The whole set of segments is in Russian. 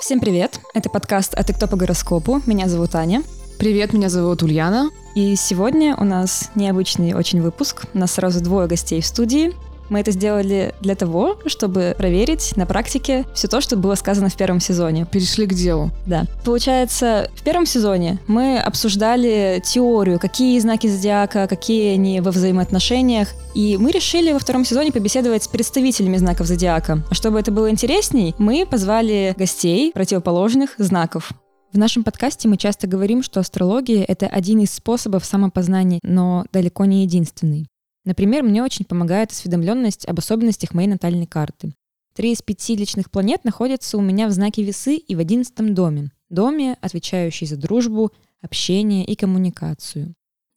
Всем привет! Это подкаст «А ты кто по гороскопу?» Меня зовут Аня. Привет, меня зовут Ульяна. И сегодня у нас необычный очень выпуск. У нас сразу двое гостей в студии. Мы это сделали для того, чтобы проверить на практике все то, что было сказано в первом сезоне. Перешли к делу. Да. Получается, в первом сезоне мы обсуждали теорию, какие знаки зодиака, какие они во взаимоотношениях. И мы решили во втором сезоне побеседовать с представителями знаков зодиака. А чтобы это было интересней, мы позвали гостей противоположных знаков. В нашем подкасте мы часто говорим, что астрология — это один из способов самопознания, но далеко не единственный. Например, мне очень помогает осведомленность об особенностях моей натальной карты. Три из пяти личных планет находятся у меня в знаке весы и в одиннадцатом доме. Доме, отвечающий за дружбу, общение и коммуникацию.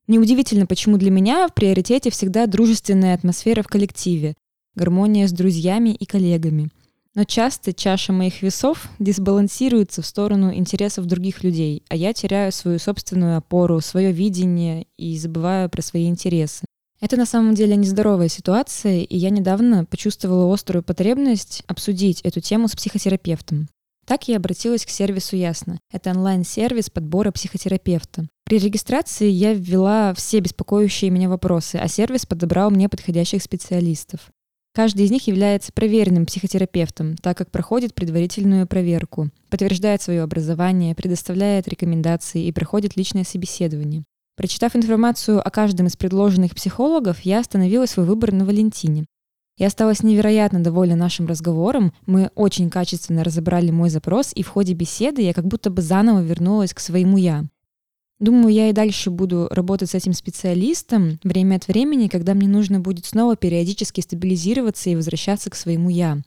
Неудивительно, почему для меня в приоритете всегда дружественная атмосфера в коллективе, гармония с друзьями и коллегами. Но часто чаша моих весов дисбалансируется в сторону интересов других людей, а я теряю свою собственную опору, свое видение и забываю про свои интересы. Это на самом деле нездоровая ситуация, и я недавно почувствовала острую потребность обсудить эту тему с психотерапевтом. Так я обратилась к сервису Ясно. Это онлайн-сервис подбора психотерапевта. При регистрации я ввела все беспокоящие меня вопросы, а сервис подобрал мне подходящих специалистов. Каждый из них является проверенным психотерапевтом, так как проходит предварительную проверку, подтверждает свое образование, предоставляет рекомендации и проходит личное собеседование. Прочитав информацию о каждом из предложенных психологов, я остановила свой выбор на Валентине. Я осталась невероятно довольна нашим разговором. Мы очень качественно разобрали мой запрос, и в ходе беседы я как будто бы заново вернулась к своему «я». Думаю, я и дальше буду работать с этим специалистом время от времени, когда мне нужно будет снова периодически стабилизироваться и возвращаться к своему «я».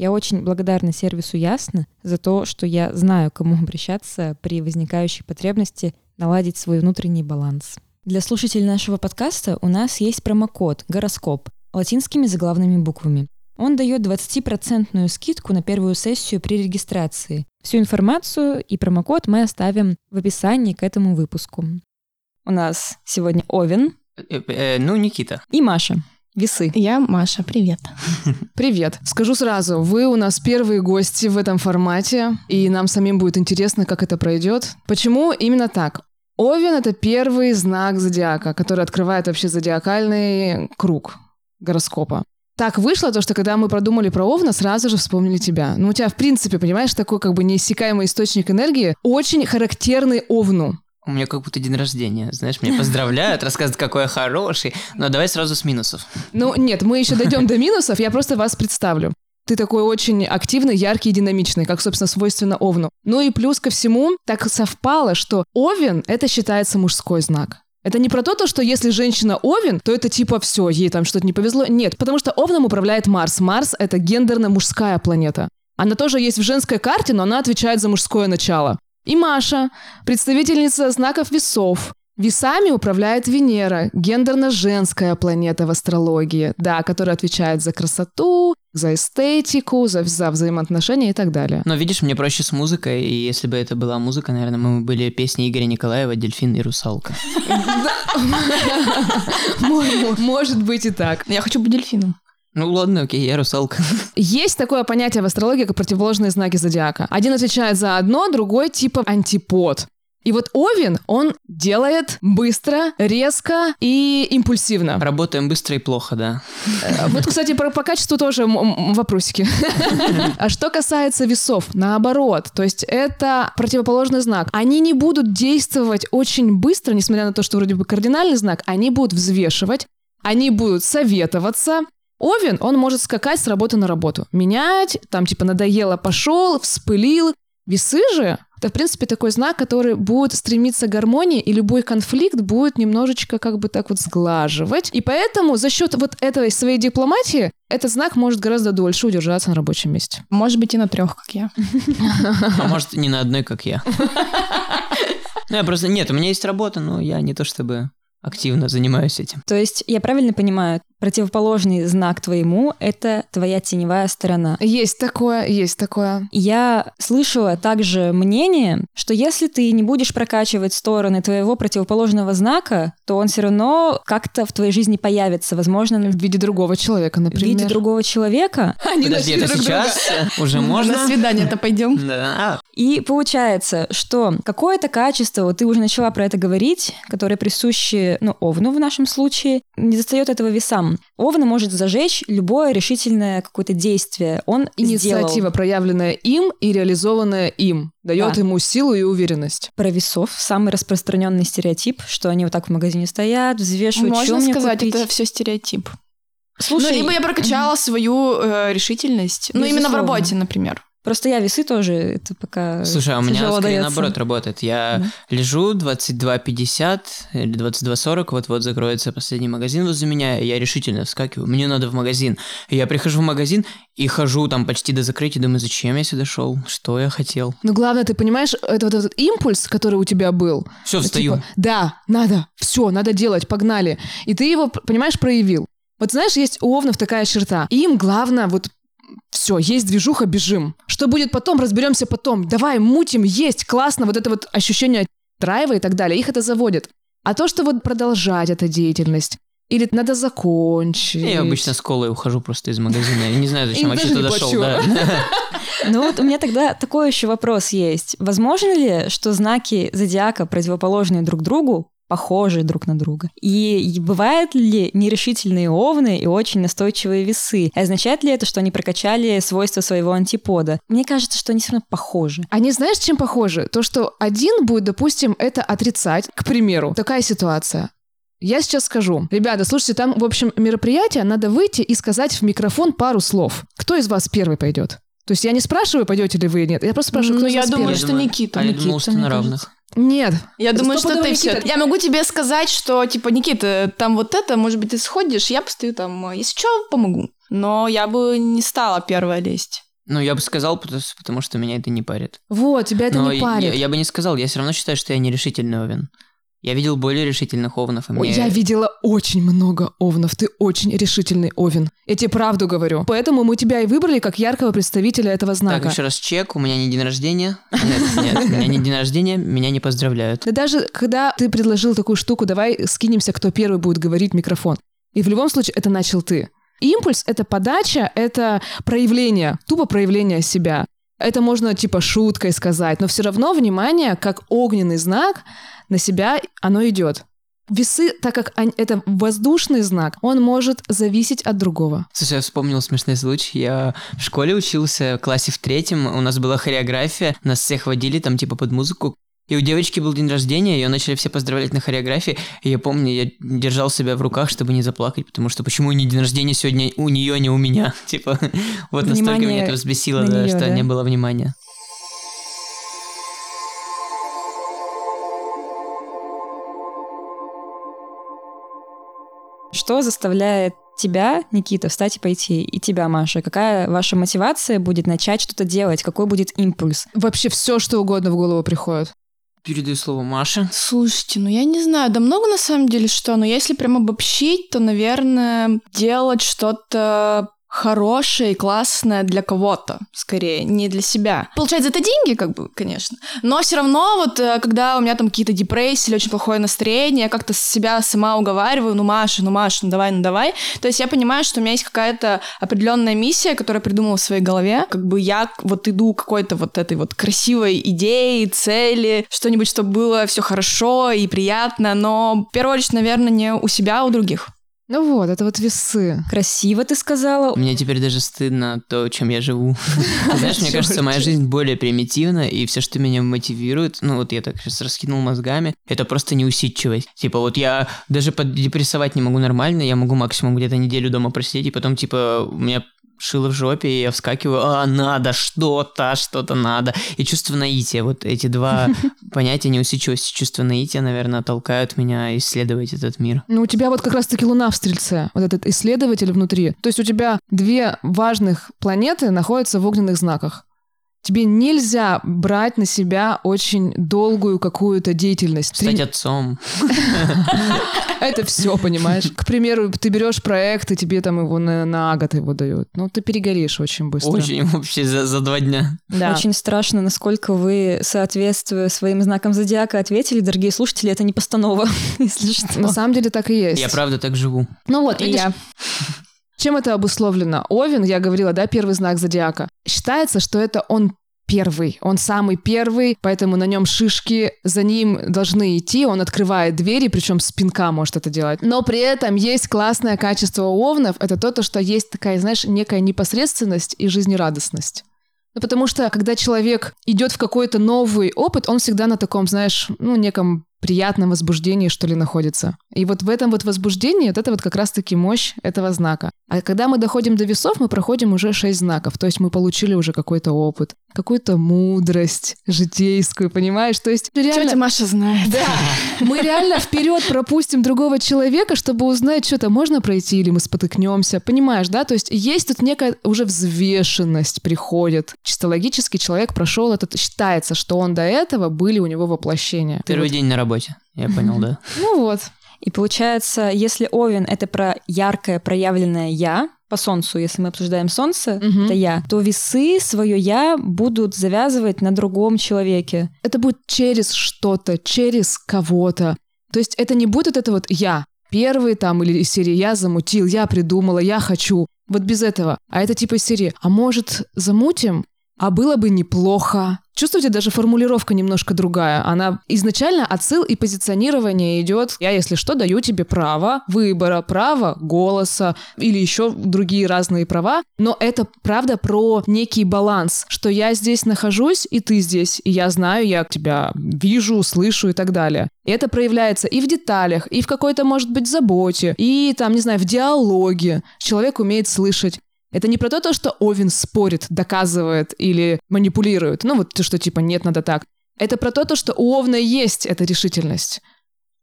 Я очень благодарна сервису Ясно за то, что я знаю, к кому обращаться при возникающей потребности наладить свой внутренний баланс. Для слушателей нашего подкаста у нас есть промокод «Гороскоп» латинскими заглавными буквами. Он дает 20% скидку на первую сессию при регистрации. Всю информацию и промокод мы оставим в описании к этому выпуску. У нас сегодня Овен. Э, э, ну, Никита. И Маша. Весы. Я Маша, привет. Привет. Скажу сразу, вы у нас первые гости в этом формате, и нам самим будет интересно, как это пройдет. Почему именно так? Овен — это первый знак зодиака, который открывает вообще зодиакальный круг гороскопа. Так вышло то, что когда мы продумали про Овна, сразу же вспомнили тебя. Ну, у тебя, в принципе, понимаешь, такой как бы неиссякаемый источник энергии, очень характерный Овну. У меня как будто день рождения, знаешь, меня поздравляют, рассказывают, какой я хороший. Но давай сразу с минусов. Ну, нет, мы еще дойдем до минусов, я просто вас представлю. Ты такой очень активный, яркий и динамичный, как, собственно, свойственно Овну. Ну и плюс ко всему, так совпало, что Овен — это считается мужской знак. Это не про то, то, что если женщина Овен, то это типа все, ей там что-то не повезло. Нет, потому что Овном управляет Марс. Марс — это гендерно-мужская планета. Она тоже есть в женской карте, но она отвечает за мужское начало. И Маша, представительница знаков весов, Весами управляет Венера, гендерно-женская планета в астрологии, да, которая отвечает за красоту, за эстетику, за, за взаимоотношения и так далее. Но видишь, мне проще с музыкой, и если бы это была музыка, наверное, мы были песни Игоря Николаева «Дельфин и русалка». Может быть и так. Я хочу быть дельфином. Ну ладно, окей, я русалка. Есть такое понятие в астрологии, как противоположные знаки зодиака. Один отвечает за одно, другой типа антипод. И вот Овен, он делает быстро, резко и импульсивно. Работаем быстро и плохо, да. Э, вот, кстати, про, по качеству тоже вопросики. А что касается весов, наоборот, то есть это противоположный знак. Они не будут действовать очень быстро, несмотря на то, что вроде бы кардинальный знак, они будут взвешивать, они будут советоваться, Овен, он может скакать с работы на работу. Менять, там типа надоело, пошел, вспылил. Весы же это, в принципе, такой знак, который будет стремиться к гармонии, и любой конфликт будет немножечко как бы так вот сглаживать. И поэтому за счет вот этой своей дипломатии этот знак может гораздо дольше удержаться на рабочем месте. Может быть, и на трех, как я. А может, не на одной, как я. Ну, я просто... Нет, у меня есть работа, но я не то чтобы активно занимаюсь этим. То есть, я правильно понимаю, противоположный знак твоему — это твоя теневая сторона. Есть такое, есть такое. Я слышала также мнение, что если ты не будешь прокачивать стороны твоего противоположного знака, то он все равно как-то в твоей жизни появится, возможно, В виде другого человека, в например. виде другого человека. Они Подожди, это друг друга. сейчас уже можно? На свидание-то пойдем. Да. И получается, что какое-то качество, вот ты уже начала про это говорить, которое присуще, ну, Овну в нашем случае, не достает этого весам. Овна может зажечь любое решительное какое-то действие. Он Инициатива, сделал. проявленная им и реализованная им, дает Да. ему силу и уверенность. Про весов самый распространенный стереотип, что они вот так в магазине стоят, взвешивают, что Можно мне сказать, купить. это все стереотип. Слушай, ну, либо я прокачала свою э, решительность. Ну, именно в Безусловно. работе, например. Просто я весы тоже, это пока Слушай, а у меня скорее дается. наоборот работает. Я лежу 22.50 или 22.40, вот-вот закроется последний магазин возле меня, и я решительно вскакиваю. Мне надо в магазин. И я прихожу в магазин и хожу там почти до закрытия, думаю, зачем я сюда шел? Что я хотел? Но главное, ты понимаешь, это вот этот импульс, который у тебя был. Все, встаю. Типа, да, надо, все, надо делать, погнали. И ты его, понимаешь, проявил. Вот знаешь, есть у овнов такая черта. Им главное вот все, есть движуха, бежим. Что будет потом, разберемся потом. Давай, мутим, есть, классно. Вот это вот ощущение драйва и так далее, их это заводит. А то, что вот продолжать эту деятельность, или надо закончить. Я обычно с колой ухожу просто из магазина. Я не знаю, зачем вообще туда шел. Ну вот у меня тогда такой еще вопрос есть. Возможно ли, что знаки зодиака, противоположные друг другу, похожи друг на друга? И бывают ли нерешительные овны и очень настойчивые весы? И означает ли это, что они прокачали свойства своего антипода? Мне кажется, что они все равно похожи. Они знаешь, чем похожи? То, что один будет, допустим, это отрицать. К примеру, такая ситуация. Я сейчас скажу. Ребята, слушайте, там, в общем, мероприятие, надо выйти и сказать в микрофон пару слов. Кто из вас первый пойдет? То есть я не спрашиваю, пойдете ли вы или нет. Я просто спрашиваю, кто Ну, из я вас думаю, первый? Я что Никита. А я Никита, думал, что на кажется. Нет. Я думаю, что ты все. Я могу тебе сказать, что, типа, Никита, там вот это, может быть, ты сходишь, я постою там, если что, помогу. Но я бы не стала первая лезть. Ну, я бы сказал, потому, потому что меня это не парит. Вот, тебя это Но не я, парит. я бы не сказал, я все равно считаю, что я нерешительный овен. Я видел более решительных овнов, и Ой, мне... Я видела очень много овнов. Ты очень решительный овен. Я тебе правду говорю. Поэтому мы тебя и выбрали как яркого представителя этого знака. Так, еще раз чек, у меня не день рождения. Нет, нет, у меня не день рождения, меня не поздравляют. Да даже когда ты предложил такую штуку, давай скинемся, кто первый будет говорить микрофон. И в любом случае это начал ты. Импульс — это подача, это проявление, тупо проявление себя. Это можно типа шуткой сказать, но все равно внимание, как огненный знак, на себя оно идет. Весы, так как они- это воздушный знак, он может зависеть от другого. Слушай, я вспомнил смешной случай. Я в школе учился, в классе в третьем, у нас была хореография, нас всех водили там типа под музыку. И у девочки был день рождения, ее начали все поздравлять на хореографии. И я помню, я держал себя в руках, чтобы не заплакать, потому что почему не день рождения сегодня у нее, а не у меня? Типа, вот настолько Внимание меня это взбесило, да, неё, что да? не было внимания. Что заставляет тебя, Никита, встать и пойти, и тебя, Маша? Какая ваша мотивация будет начать что-то делать? Какой будет импульс? Вообще все, что угодно в голову приходит. Передаю слово Маше. Слушайте, ну я не знаю, да много на самом деле что, но если прям обобщить, то, наверное, делать что-то хорошее и классное для кого-то, скорее, не для себя. Получать за это деньги, как бы, конечно. Но все равно вот, э, когда у меня там какие-то депрессии или очень плохое настроение, я как-то себя сама уговариваю, ну, Маша, ну, Маша, ну, давай, ну, давай. То есть я понимаю, что у меня есть какая-то определенная миссия, которую я придумала в своей голове. Как бы я вот иду какой-то вот этой вот красивой идеи, цели, что-нибудь, чтобы было все хорошо и приятно, но в первую очередь, наверное, не у себя, а у других. Ну вот, это вот весы. Красиво ты сказала. Мне теперь даже стыдно то, чем я живу. Знаешь, мне кажется, моя жизнь более примитивна, и все, что меня мотивирует, ну вот я так сейчас раскинул мозгами, это просто неусидчивость. Типа вот я даже поддепрессовать не могу нормально, я могу максимум где-то неделю дома просидеть, и потом типа у меня шило в жопе, и я вскакиваю, а, надо что-то, что-то надо. И чувство наития, вот эти два понятия неусидчивости, чувство наития, наверное, толкают меня исследовать этот мир. Ну, у тебя вот как раз-таки Луна в Стрельце, вот этот исследователь внутри. То есть у тебя две важных планеты находятся в огненных знаках. Тебе нельзя брать на себя очень долгую какую-то деятельность. Стать Три- отцом. Это все, понимаешь? К примеру, ты берешь проект, и тебе там его на, на год его дают. Ну, ты перегоришь очень быстро. Очень вообще за, за два дня. Да. Очень страшно, насколько вы, соответствуя своим знакам зодиака, ответили, дорогие слушатели, это не постанова, если что. На самом деле так и есть. Я правда так живу. Ну вот, И видишь, я. Чем это обусловлено? Овен, я говорила, да, первый знак зодиака. Считается, что это он первый, он самый первый, поэтому на нем шишки, за ним должны идти, он открывает двери, причем с пинка может это делать. Но при этом есть классное качество у овнов, это то, то, что есть такая, знаешь, некая непосредственность и жизнерадостность. Ну, потому что, когда человек идет в какой-то новый опыт, он всегда на таком, знаешь, ну, неком приятном возбуждении, что ли, находится. И вот в этом вот возбуждении, вот это вот как раз-таки мощь этого знака. А когда мы доходим до весов, мы проходим уже шесть знаков, то есть мы получили уже какой-то опыт, какую-то мудрость житейскую, понимаешь? То есть реально... Тетя Маша знает. Да, мы реально вперед пропустим другого человека, чтобы узнать, что-то можно пройти или мы спотыкнемся. Понимаешь, да? То есть есть тут некая уже взвешенность приходит. Чисто логически человек прошел этот... Считается, что он до этого были у него воплощения. Ты Первый вот- день на работе. Я понял, да. Ну вот. И получается, если Овен — это про яркое проявленное «я», по Солнцу, если мы обсуждаем Солнце, Мгм. это «я», то весы свое «я» будут завязывать на другом человеке. Это будет через что-то, через кого-то. То есть это не будет это вот «я». Первый там или из серии «я замутил», «я придумала», «я хочу». Вот без этого. А это типа из серии «а может замутим?» А было бы неплохо. Чувствуете, даже формулировка немножко другая. Она изначально отсыл и позиционирование идет. Я, если что, даю тебе право выбора, право голоса или еще другие разные права. Но это правда про некий баланс, что я здесь нахожусь, и ты здесь, и я знаю, я тебя вижу, слышу и так далее. И это проявляется и в деталях, и в какой-то, может быть, заботе, и там, не знаю, в диалоге. Человек умеет слышать. Это не про то, то, что Овен спорит, доказывает или манипулирует. Ну вот то, что типа нет, надо так. Это про то, то, что у Овна есть эта решительность.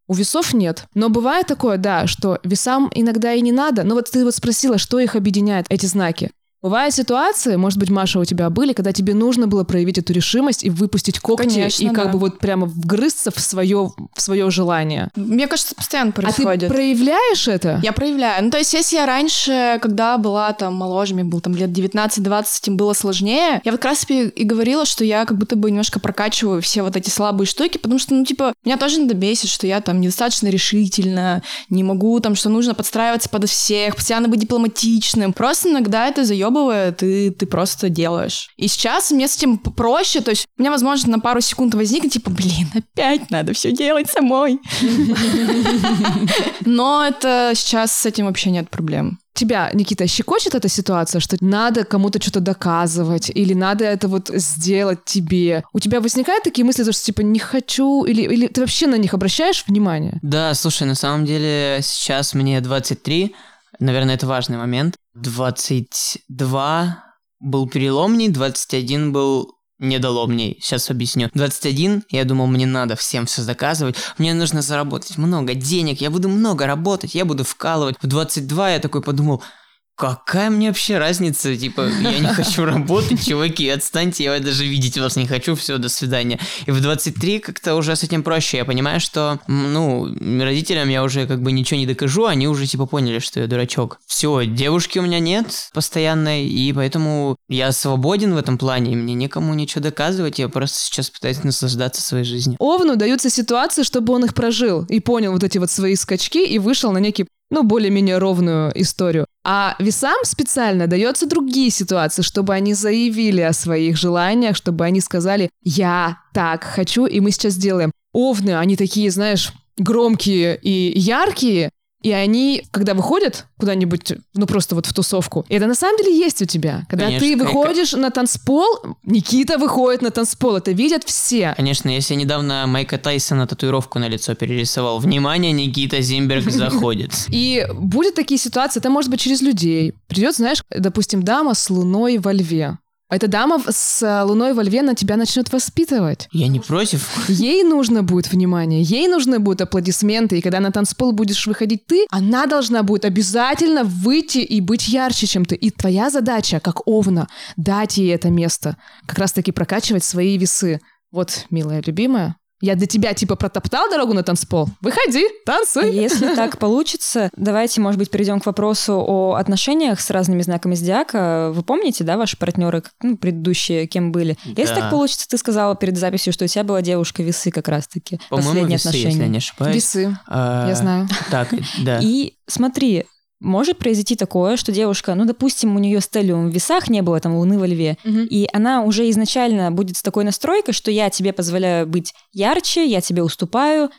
У весов нет. Но бывает такое, да, что весам иногда и не надо. Но вот ты вот спросила, что их объединяет, эти знаки. Бывают ситуации, может быть, Маша, у тебя были, когда тебе нужно было проявить эту решимость и выпустить когти, Конечно, и как да. бы вот прямо вгрызться в свое, в свое желание. Мне кажется, постоянно А происходит. ты проявляешь это? Я проявляю. Ну, то есть, если я раньше, когда была там моложе, мне было там лет 19-20, им было сложнее, я вот как раз и говорила, что я как будто бы немножко прокачиваю все вот эти слабые штуки, потому что, ну, типа, меня тоже надо бесит, что я там недостаточно решительна, не могу там, что нужно подстраиваться под всех, постоянно быть дипломатичным. Просто иногда это заебывает, и ты просто делаешь. И сейчас мне с этим проще, то есть у меня, возможно, на пару секунд возникнет, типа, блин, опять надо все делать самой. Но это сейчас с этим вообще нет проблем. Тебя, Никита, щекочет эта ситуация, что надо кому-то что-то доказывать, или надо это вот сделать тебе? У тебя возникают такие мысли, что типа не хочу, или, или ты вообще на них обращаешь внимание? Да, слушай, на самом деле сейчас мне 23, наверное, это важный момент. 22 был переломней, 21 был недоломней. Сейчас объясню. 21, я думал, мне надо всем все заказывать. Мне нужно заработать много денег, я буду много работать, я буду вкалывать. В 22 я такой подумал, Какая мне вообще разница? Типа, я не хочу работать, чуваки, отстаньте, я даже видеть вас не хочу, все, до свидания. И в 23 как-то уже с этим проще. Я понимаю, что, ну, родителям я уже как бы ничего не докажу, они уже типа поняли, что я дурачок. Все, девушки у меня нет постоянной, и поэтому я свободен в этом плане, и мне никому ничего доказывать, я просто сейчас пытаюсь наслаждаться своей жизнью. Овну даются ситуации, чтобы он их прожил и понял вот эти вот свои скачки и вышел на некий ну, более-менее ровную историю. А весам специально дается другие ситуации, чтобы они заявили о своих желаниях, чтобы они сказали «я так хочу, и мы сейчас сделаем». Овны, они такие, знаешь, громкие и яркие, и они, когда выходят куда-нибудь, ну просто вот в тусовку, это на самом деле есть у тебя. Когда Конечно, ты как- выходишь на танцпол, Никита выходит на танцпол, это видят все. Конечно, если я недавно Майка Тайсона татуировку на лицо перерисовал, внимание, Никита Зимберг заходит. И будет такие ситуации, это может быть через людей. Придет, знаешь, допустим, дама с луной во льве. Эта дама с э, луной во льве на тебя начнет воспитывать. Я не против. Ей нужно будет внимание, ей нужны будут аплодисменты, и когда на танцпол будешь выходить ты, она должна будет обязательно выйти и быть ярче, чем ты. И твоя задача, как Овна, дать ей это место, как раз-таки прокачивать свои весы. Вот, милая любимая, я для тебя типа протоптал дорогу на танцпол? Выходи, танцуй. Если так получится, давайте, может быть, перейдем к вопросу о отношениях с разными знаками зодиака. Вы помните, да, ваши партнеры, ну, предыдущие, кем были? Если Да. так получится, ты сказала перед записью, что у тебя была девушка весы как раз-таки. По-моему, Последние весы, отношения. если я не ошибаюсь. Весы, А, я знаю. Так, да. И смотри, может произойти такое, что девушка, ну, допустим, у нее стеллиум в весах не было там луны во льве, Мгм. и она уже изначально будет с такой настройкой, что я тебе позволяю быть ярче, я тебе уступаю.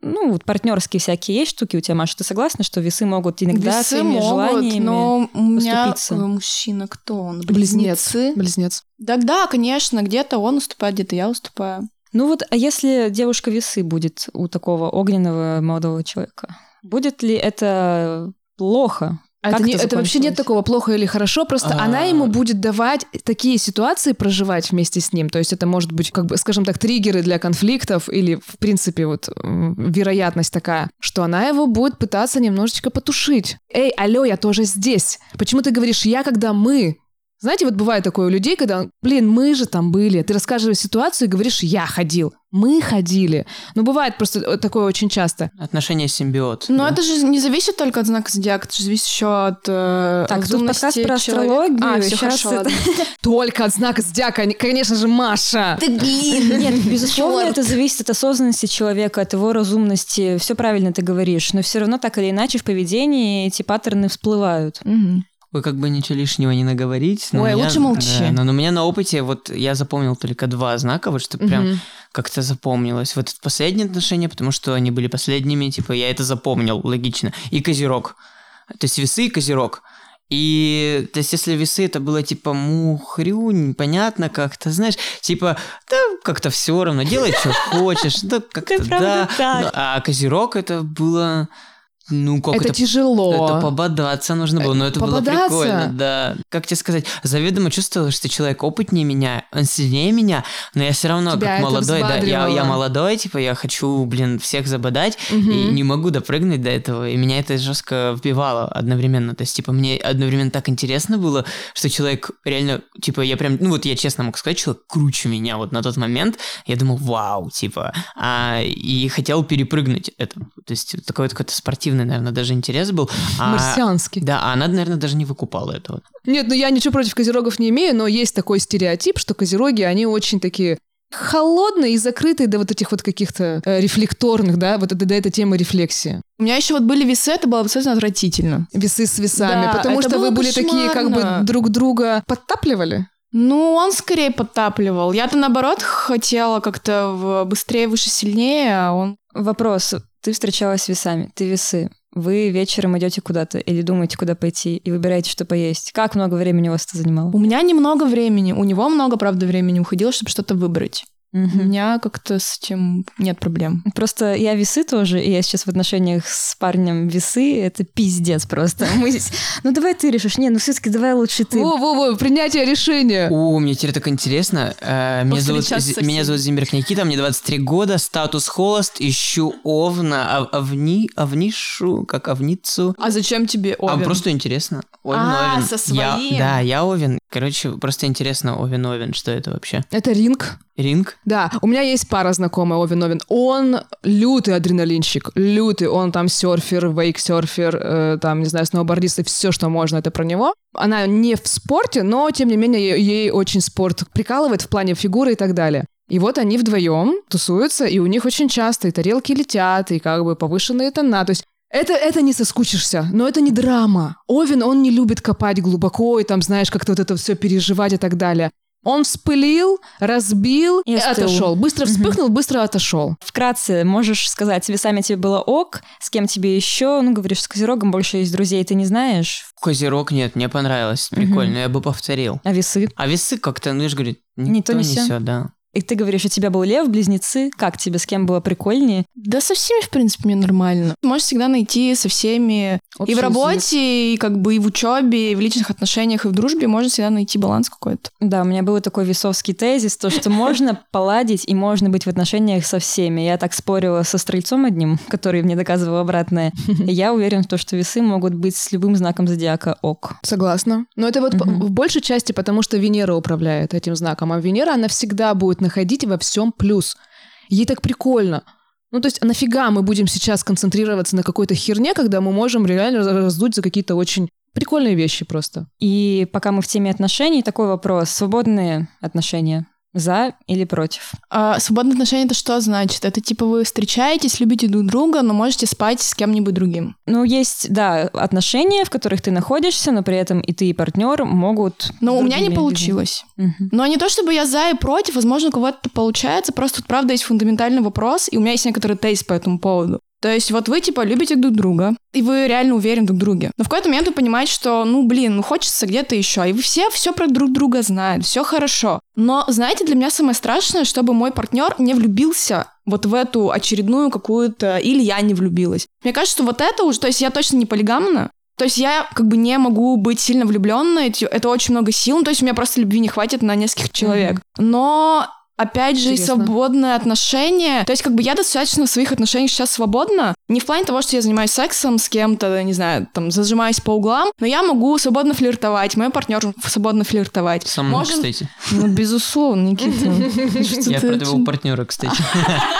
Ну, вот партнерские всякие есть штуки у тебя, Маша. Ты согласна, что весы могут иногда Весы своими могут, желаниями... но у меня поступиться? э, мужчина кто он? Близнец. Близнецы? Близнец. Да, да, конечно, где-то он уступает, где-то я уступаю. Ну вот, а если девушка весы будет у такого огненного молодого человека, будет ли это плохо? А это, не- это это вообще нет такого плохо или хорошо, просто А. она ему будет давать такие ситуации проживать вместе с ним. То есть это может быть, как бы, скажем так, триггеры для конфликтов или, в принципе, вот вероятность такая, что она его будет пытаться немножечко потушить. Эй, алло, я тоже здесь. Почему ты говоришь «я», когда «мы»? Знаете, вот бывает такое у людей, когда, блин, мы же там были. Ты рассказываешь ситуацию и говоришь «я ходил». Мы ходили. Ну, бывает просто такое очень часто. Отношения симбиот. Но да. это же не зависит только от знака зодиака, это же зависит еще от э, Так, тут разумности подкаст про человека. астрологию, А, все хорошо, это-. Только от знака зодиака, не- конечно же, Маша. Да блин! Нет, безусловно, это зависит от осознанности человека, от его разумности. Все правильно ты говоришь, но все равно так или иначе в поведении эти паттерны всплывают. Вы как бы ничего лишнего не наговорить. но Ой, меня- лучше молчи. да, но, но у меня на опыте, вот я запомнил только два знака, вот что прям Мгм. как-то запомнилось. Вот это последние отношения, потому что они были последними, типа я это запомнил, логично. И Козерог. То есть весы и Козерог. И, то есть, если весы это было типа мухрю, непонятно как-то, знаешь, типа, да, как-то все равно, делай, что хочешь, да, как-то, да. Ну, а Козерог это было, ну, как Это это тяжело. это пободаться нужно было, но это было пободаться? прикольно, да. Как тебе сказать, заведомо чувствовала, что человек опытнее меня, он сильнее меня, но я все равно Тебя как молодой, да, я, я молодой, типа я хочу, блин, всех забодать, Мгм. и не могу допрыгнуть до этого, и меня это жестко вбивало одновременно, то есть, типа, мне одновременно так интересно было, что человек реально, типа, я прям, ну вот я честно могу сказать, человек круче меня вот на тот момент, я думал, вау, типа, а, и хотел перепрыгнуть это, то есть такой какой-то спортивный, наверное, даже интерес был. А, Марсианский. Да, а она, наверное, даже не выкупала этого. Нет, ну я ничего против козерогов не имею, но есть такой стереотип, что козероги, они очень такие холодные и закрытые до вот этих вот каких-то э, рефлекторных, да, вот это, до этой темы рефлексии. У меня еще вот были весы, это было абсолютно отвратительно. Весы с весами, Да, потому это что вы были такие как бы друг друга подтапливали. Ну, он скорее подтапливал. Я-то, наоборот, хотела как-то быстрее, выше, сильнее, а он... Вопрос. Ты встречалась с весами, ты весы. Вы вечером идете куда-то или думаете, куда пойти, и выбираете, что поесть. Как много времени у вас это занимало? У меня немного времени, у него много, правда, времени уходило, чтобы что-то выбрать. У Мгм. меня как-то с этим нет проблем. Просто я весы тоже, и я сейчас в отношениях с парнем весы, это пиздец просто. Мы здесь, ну давай ты решишь, не, ну все-таки давай лучше ты. Во-во-во, принятие решения. О, мне теперь так интересно. Э, меня, зовут, меня зовут Зимберг Никита, мне 23 года, статус холост, ищу овна, ав- овни, овнишу, как овницу. А зачем тебе А Овен? просто интересно. Овен, А, Овен. со Я- своим. да, я Овен. Короче, просто интересно, Овен, Овен, что это вообще? Это ринг. Ринг? Да, у меня есть пара знакомая, Овен Овен. Он лютый адреналинщик, лютый. Он там серфер, вейк-серфер, э, там, не знаю, сноубордист и все, что можно, это про него. Она не в спорте, но, тем не менее, ей, ей очень спорт прикалывает в плане фигуры и так далее. И вот они вдвоем тусуются, и у них очень часто и тарелки летят, и как бы повышенные тона. То есть это, это не соскучишься, но это не драма. Овен, он не любит копать глубоко и там, знаешь, как-то вот это все переживать и так далее. Он вспылил, разбил И и, отошел. Быстро вспыхнул, быстро отошел. Вкратце, можешь сказать, с весами тебе было ок, с кем тебе еще, ну, говоришь, с Козерогом больше из друзей ты не знаешь, Козерог нет, мне понравилось. Прикольно, я бы повторил. а весы? А весы как-то, ну я же говорю, Не то, не сё, да. И ты говоришь, у тебя был лев, близнецы. Как тебе, с кем было прикольнее? Да со всеми, в принципе, мне нормально. Можешь всегда найти со всеми Общий и в язык. работе, и как бы и в учебе, и в личных отношениях, и в дружбе можно всегда найти баланс какой-то. Да, у меня был такой весовский тезис, то, что можно поладить и можно быть в отношениях со всеми. Я так спорила со стрельцом одним, который мне доказывал обратное. Я уверен в том, что весы могут быть с любым знаком зодиака ок. Согласна. Но это вот в большей части потому, что Венера управляет этим знаком, а Венера, она всегда будет находить во всем плюс. Ей так прикольно. Ну, то есть, а нафига мы будем сейчас концентрироваться на какой-то херне, когда мы можем реально раз- раздуть за какие-то очень прикольные вещи просто. И пока мы в теме отношений, такой вопрос. Свободные отношения. За или против? А свободные отношения это что значит? Это типа вы встречаетесь, любите друг друга, но можете спать с кем-нибудь другим. Ну, есть, да, отношения, в которых ты находишься, но при этом и ты, и партнер могут... Но у меня не получилось. Мгм. Но не то, чтобы я за и против, возможно, у кого-то получается, просто тут, правда, есть фундаментальный вопрос, и у меня есть некоторый тезис по этому поводу. То есть вот вы, типа, любите друг друга, и вы реально уверены друг в друге. Но в какой-то момент вы понимаете, что, ну, блин, ну, хочется где-то еще. И вы все все про друг друга знают, все хорошо. Но, знаете, для меня самое страшное, чтобы мой партнер не влюбился вот в эту очередную какую-то... Или я не влюбилась. Мне кажется, что вот это уже... То есть я точно не полигамна, то есть я как бы не могу быть сильно влюбленной, это очень много сил, ну, то есть у меня просто любви не хватит на нескольких человек. Но Опять же, и Интересно. свободное отношение. То есть, как бы я достаточно в своих отношениях сейчас свободна. Не в плане того, что я занимаюсь сексом с кем-то, не знаю, там, зажимаюсь по углам, но я могу свободно флиртовать, мой партнер свободно флиртовать. Со мной, Можем- кстати. Ну, безусловно, Никита. Я ты про о твоего чём? партнера, кстати.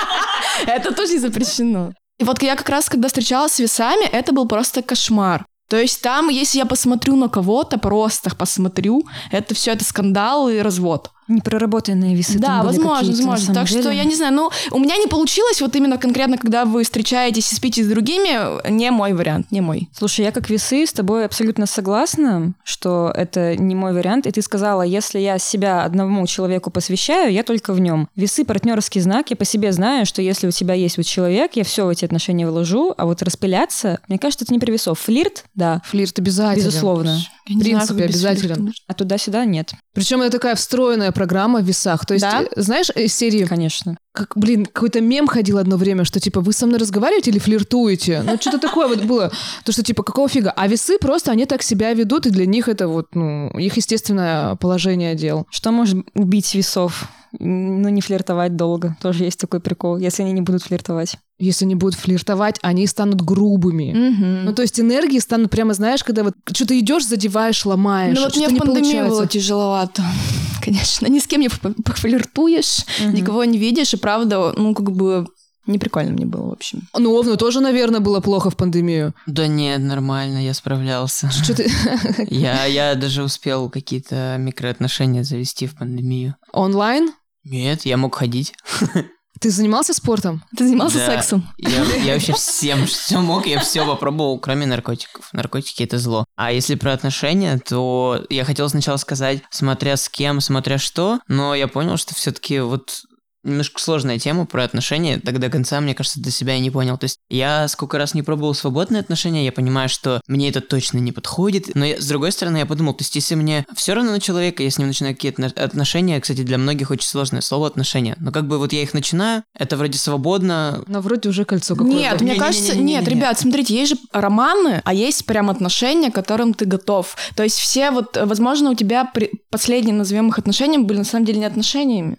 Это тоже не запрещено. И вот я как раз, когда встречалась с весами, это был просто кошмар. То есть там, если я посмотрю на кого-то, просто посмотрю, это все это скандал и развод. Непроработанные весы да, там были возможно, возможно. Так что деле. я не знаю, ну, у меня не получилось вот именно конкретно, когда вы встречаетесь и спите с другими, не мой вариант, не мой. Слушай, я как весы с тобой абсолютно согласна, что это не мой вариант. И ты сказала, если я себя одному человеку посвящаю, я только в нем. Весы партнерский знак. Я по себе знаю, что если у тебя есть вот человек, я все в эти отношения вложу, а вот распыляться, мне кажется, это не про весов. Флирт, да, Флирт обязательно. безусловно. Я не В знаю, принципе, без обязателен. А туда-сюда нет, Причем это такая встроенная программа в весах. То есть, Да? э, знаешь, из серии, конечно. Как, блин, какой-то мем ходил одно время, что типа вы со мной разговариваете или флиртуете? Ну, что-то такое вот было. То, что типа, какого фига? А весы просто, они так себя ведут, и для них это вот, ну, их естественное положение дел. Что может убить весов? Ну, не флиртовать долго. Тоже есть такой прикол, если они не будут флиртовать. Если они будут флиртовать, они станут грубыми. Мгм. Ну, то есть энергии станут прямо, знаешь, когда вот что-то идешь, задеваешь, ломаешь. Ну вот мне в не пандемии получается. было тяжеловато. Конечно, ни с кем не поф- пофлиртуешь, Мгм. никого не видишь, и правда, ну как бы не прикольно мне было, в общем. Ну, Овну тоже, наверное, было плохо в пандемию. Да нет, нормально, я справлялся. Что ты Я, я даже успел какие-то микроотношения завести в пандемию. онлайн? Нет, я мог ходить. Ты занимался спортом? Ты занимался Да. сексом? Я, я вообще всем, все мог, я все попробовал, кроме наркотиков. Наркотики это зло. А если про отношения, то я хотел сначала сказать, смотря с кем, смотря что, но я понял, что все-таки вот немножко сложная тема про отношения, так до конца, мне кажется, до себя я не понял. То есть я сколько раз не пробовал свободные отношения, я понимаю, что мне это точно не подходит, но я- с другой стороны я подумал, то есть если мне все равно на человека, я с ним начинаю какие-то отношения, кстати, для многих очень сложное слово отношения, но как бы вот я их начинаю, это вроде свободно, Ну, вроде уже кольцо какое-то. Нет, мне кажется, нет, ребят, смотрите, есть же романы, а есть прям отношения, к которым ты готов. То есть все вот, возможно, у тебя при- последние, назовем их отношениями, были на самом деле не отношениями.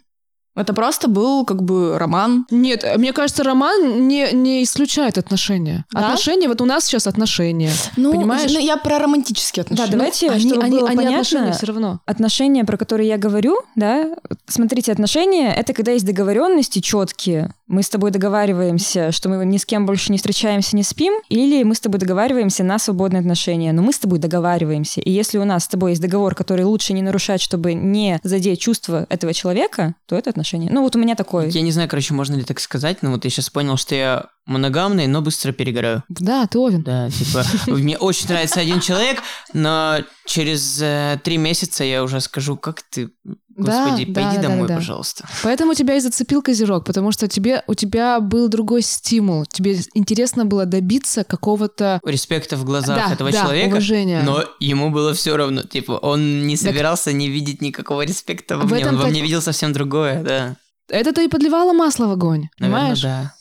Это просто был как бы роман. Нет, э, мне кажется, роман не, не исключает отношения. Да? Отношения, вот у нас сейчас отношения. Ну, Понимаешь? ну, я про романтические отношения. Да, давайте, они, чтобы они, было они понятно, отношения все равно. отношения, про которые я говорю, да, смотрите, отношения — это когда есть договоренности четкие. Мы с тобой договариваемся, что мы ни с кем больше не встречаемся, не спим, или мы с тобой договариваемся на свободные отношения. Но мы с тобой договариваемся. И если у нас с тобой есть договор, который лучше не нарушать, чтобы не задеть чувства этого человека, то это отношения. Ну вот у меня такое. Я не знаю, короче, можно ли так сказать, но вот я сейчас понял, что я моногамный, но быстро перегораю. Да, ты Овен. Да, типа, мне очень нравится один человек, но через э, три месяца я уже скажу, как ты Господи, Да, пойди да, да, домой, да. пожалуйста. Поэтому тебя и зацепил Козерог, потому что тебе, у тебя был другой стимул. Тебе интересно было добиться какого-то Респекта в глазах Да, этого да, человека. уважения. Но ему было все равно. Типа, он не Так- собирался не видеть никакого респекта во В мне. этом Он во так- мне видел совсем другое, да. Это-то и подливало масло в огонь, Наверное, понимаешь? да.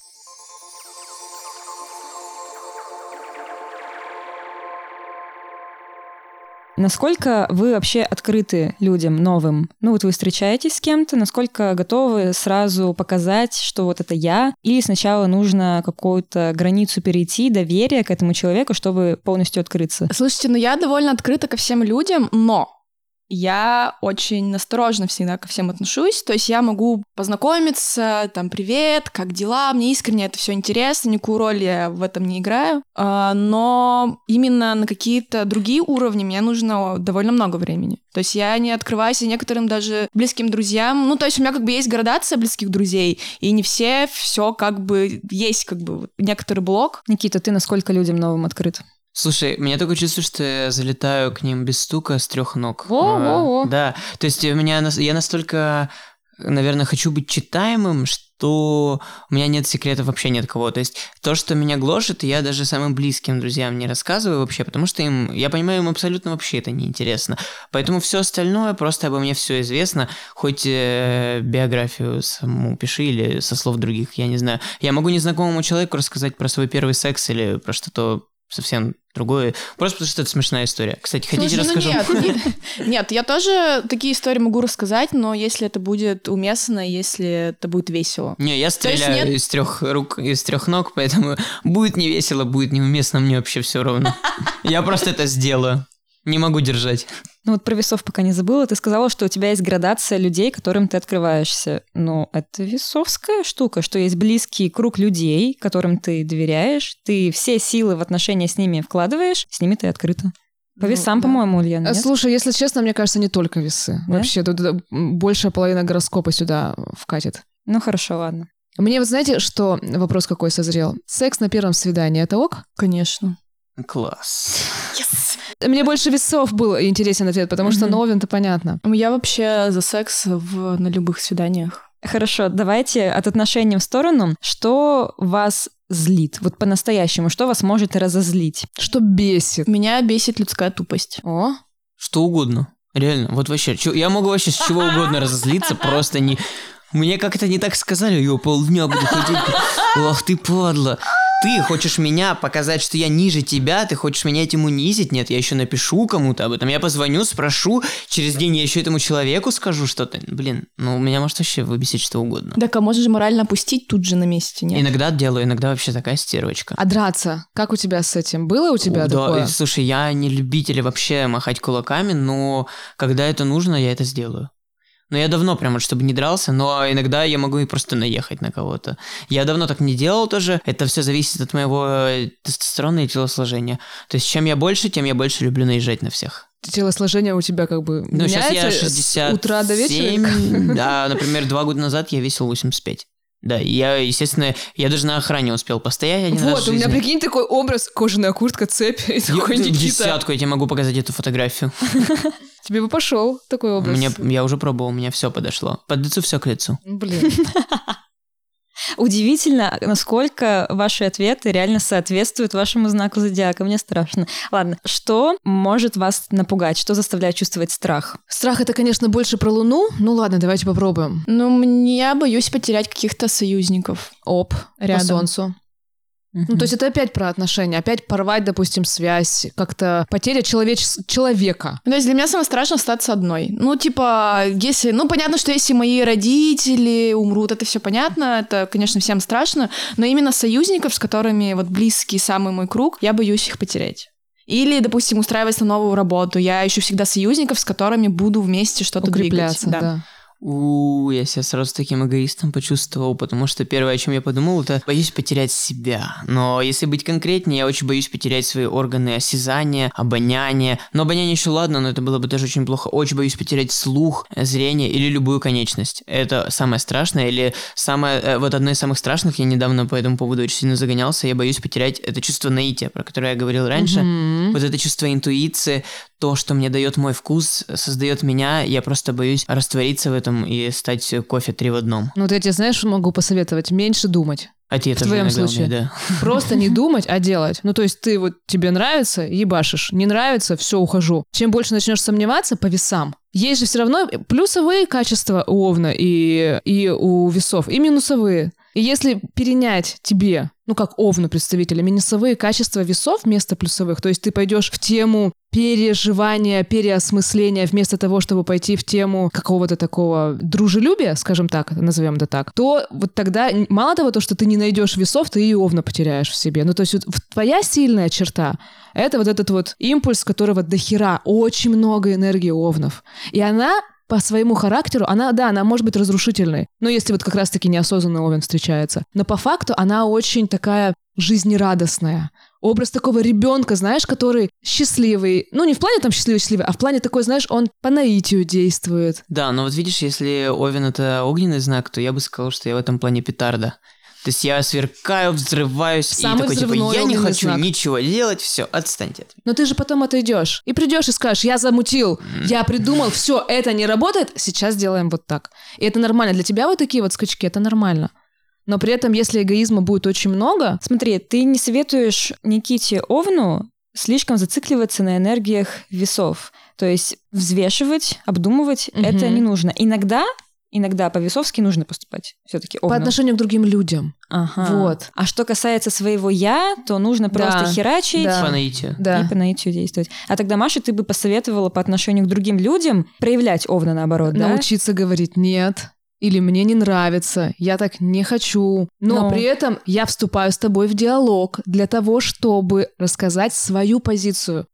Насколько вы вообще открыты людям новым? Ну вот вы встречаетесь с кем-то, насколько готовы сразу показать, что вот это я? Или сначала нужно какую-то границу перейти, доверие к этому человеку, чтобы полностью открыться? Слушайте, ну я довольно открыта ко всем людям, но я очень настороженно всегда ко всем отношусь. То есть я могу познакомиться, там, привет, как дела, мне искренне это все интересно, никакую роль я в этом не играю. А, Но именно на какие-то другие уровни мне нужно довольно много времени. То есть я не открываюсь и некоторым даже близким друзьям. Ну, то есть у меня как бы есть градация близких друзей, и не все все как бы есть как бы некоторый блок. Никита, ты насколько людям новым открыт? Слушай, у меня такое чувство, что я залетаю к ним без стука с трех ног. Во-во-во. А, Да, то есть у меня, я настолько, наверное, хочу быть читаемым, что у меня нет секретов вообще ни от кого. То есть то, что меня гложет, я даже самым близким друзьям не рассказываю вообще, потому что им, я понимаю, им абсолютно вообще это неинтересно. Поэтому все остальное просто обо мне все известно, хоть э, биографию саму пиши или со слов других, я не знаю. Я могу незнакомому человеку рассказать про свой первый секс или про что-то совсем другое, просто потому что это смешная история. Кстати, хотите Слушай, ну расскажу? нет, не- нет, я тоже такие истории могу рассказать, но если это будет уместно, если это будет весело. Не, я стреляю нет- из трех рук, из трех ног, поэтому будет не весело, будет неуместно, мне вообще все равно. Я просто это сделаю. Не могу держать. Ну вот про весов пока не забыла. Ты сказала, что у тебя есть градация людей, которым ты открываешься. Но это весовская штука, что есть близкий круг людей, которым ты доверяешь, ты все силы в отношения с ними вкладываешь, с ними ты открыта. По Ну, весам, да. по-моему, Ульяна, А, нет? Слушай, если честно, мне кажется, не только весы. Да? Вообще, тут э, большая половина гороскопа сюда вкатит. Ну хорошо, ладно. Мне вот знаете, что вопрос какой созрел? Секс на первом свидании — это ок? Конечно. Класс. Мне больше весов был интересен ответ, потому что. Новин-то понятно. Я вообще за секс в, на любых свиданиях. Хорошо, давайте от отношений в сторону. Что вас злит? Вот по-настоящему, что вас может разозлить? Что бесит? Меня бесит людская тупость. О, Что угодно. Реально, вот вообще, чё- я могу вообще с чего угодно разозлиться, просто не... Мне как-то не так сказали, я полдня буду ходить. Ох ты падла. Ты хочешь меня показать, что я ниже тебя, ты хочешь меня этим унизить? Нет, я еще напишу кому-то об этом. Я позвоню, спрошу, через день я еще этому человеку скажу что-то. Блин, ну у меня может вообще выбесить что угодно. Так, а можешь же морально опустить тут же на месте, нет? Иногда делаю, иногда вообще такая стервочка. а драться? Как у тебя с этим? Было у тебя О, да, такое? и, слушай, я не любитель вообще махать кулаками, но когда это нужно, я это сделаю. Но я давно прям вот, чтобы не дрался, но иногда я могу и просто наехать на кого-то. Я давно так не делал тоже. Это все зависит от моего э, тестостерона и телосложения. То есть чем я больше, тем я больше люблю наезжать на всех. Телосложение у тебя как бы Ну, сейчас я меняется 60. с утра до вечера? Да, например, два года назад я весил 85. Да, я, естественно, я даже на охране успел постоять один раз Вот, в у меня, прикинь, такой образ, кожаная куртка, цепь, и такой Никита. десятку я тебе могу показать эту фотографию. Тебе бы пошел такой образ. Мне, я уже пробовал, у меня все подошло. Под лицу все к лицу. Блин. Удивительно, насколько ваши ответы реально соответствуют вашему знаку зодиака. Мне страшно. Ладно, что может вас напугать? Что заставляет чувствовать страх? Страх это, конечно, больше про Луну. Ну ладно, давайте попробуем. Ну, мне я боюсь потерять каких-то союзников. Оп, Рядом. по Солнцу. Ну, то есть это опять про отношения, опять порвать, допустим, связь, как-то потеря человеч... человека. Ну, То есть для меня самое страшное остаться одной. Ну, типа, если... Ну, понятно, что если мои родители умрут, это все понятно, это, конечно, всем страшно, но именно союзников, с которыми вот близкий самый мой круг, я боюсь их потерять. Или, допустим, устраиваясь на новую работу, я ищу всегда союзников, с которыми буду вместе что-то двигать. да. У, я себя сразу таким эгоистом почувствовал, потому что первое, о чем я подумал, это боюсь потерять себя. Но если быть конкретнее, я очень боюсь потерять свои органы осязания, обоняния. Но обоняние еще ладно, но это было бы даже очень плохо. Очень боюсь потерять слух, зрение или любую конечность. Это самое страшное. Или самое, э, вот одно из самых страшных, я недавно по этому поводу очень сильно загонялся, я боюсь потерять это чувство наития, про которое я говорил раньше. Мгм. Вот это чувство интуиции, то, что мне дает мой вкус, создает меня, я просто боюсь раствориться в этом и стать кофе три в одном. Ну, вот я тебе, знаешь, могу посоветовать меньше думать. А тебе В твоем случае. умеет, да. Просто не думать, а делать. Ну, то есть ты вот, тебе нравится, ебашишь. Не нравится, все, ухожу. Чем больше начнешь сомневаться по весам, есть же все равно плюсовые качества у Овна и, и у весов, и минусовые. И если перенять тебе, ну, как Овну представителя, минусовые качества весов вместо плюсовых, то есть ты пойдешь в тему переживания, переосмысления, вместо того, чтобы пойти в тему какого-то такого дружелюбия, скажем так, назовем это так, то вот тогда мало того, то, что ты не найдешь весов, ты и овна потеряешь в себе. Ну, то есть вот твоя сильная черта — это вот этот вот импульс, которого до хера, очень много энергии овнов. И она по своему характеру, она, да, она может быть разрушительной. Но если вот как раз-таки неосознанно овен встречается. Но по факту она очень такая жизнерадостная. Образ такого ребенка, знаешь, который счастливый. Ну, не в плане там счастливый-счастливый, а в плане такой, знаешь, он по наитию действует. Да, но вот видишь, если Овен это огненный знак, то я бы сказал, что я в этом плане петарда. То есть я сверкаю, взрываюсь Самый и такой, типа, я не хочу знак. ничего делать, все, отстаньте от меня. Но ты же потом отойдешь. И придешь и скажешь, я замутил, я придумал, все, это не работает, сейчас делаем вот так. И это нормально. Для тебя вот такие вот скачки, это нормально. Но при этом, если эгоизма будет очень много, Смотри, ты не советуешь Никите Овну слишком зацикливаться на энергиях весов. То есть взвешивать, обдумывать Мгм. это не нужно. Иногда, иногда по-весовски нужно поступать. Все-таки по отношению к другим людям. Ага. Вот. А что касается своего я, то нужно Да, просто херачить да. По наитию. Да. и по наитию действовать. А тогда, Маша, ты бы посоветовала по отношению к другим людям проявлять овна наоборот, да? Научиться говорить «нет», или «мне не нравится», «я так не хочу». Но Но- при этом я вступаю с тобой в диалог для того, чтобы рассказать свою позицию.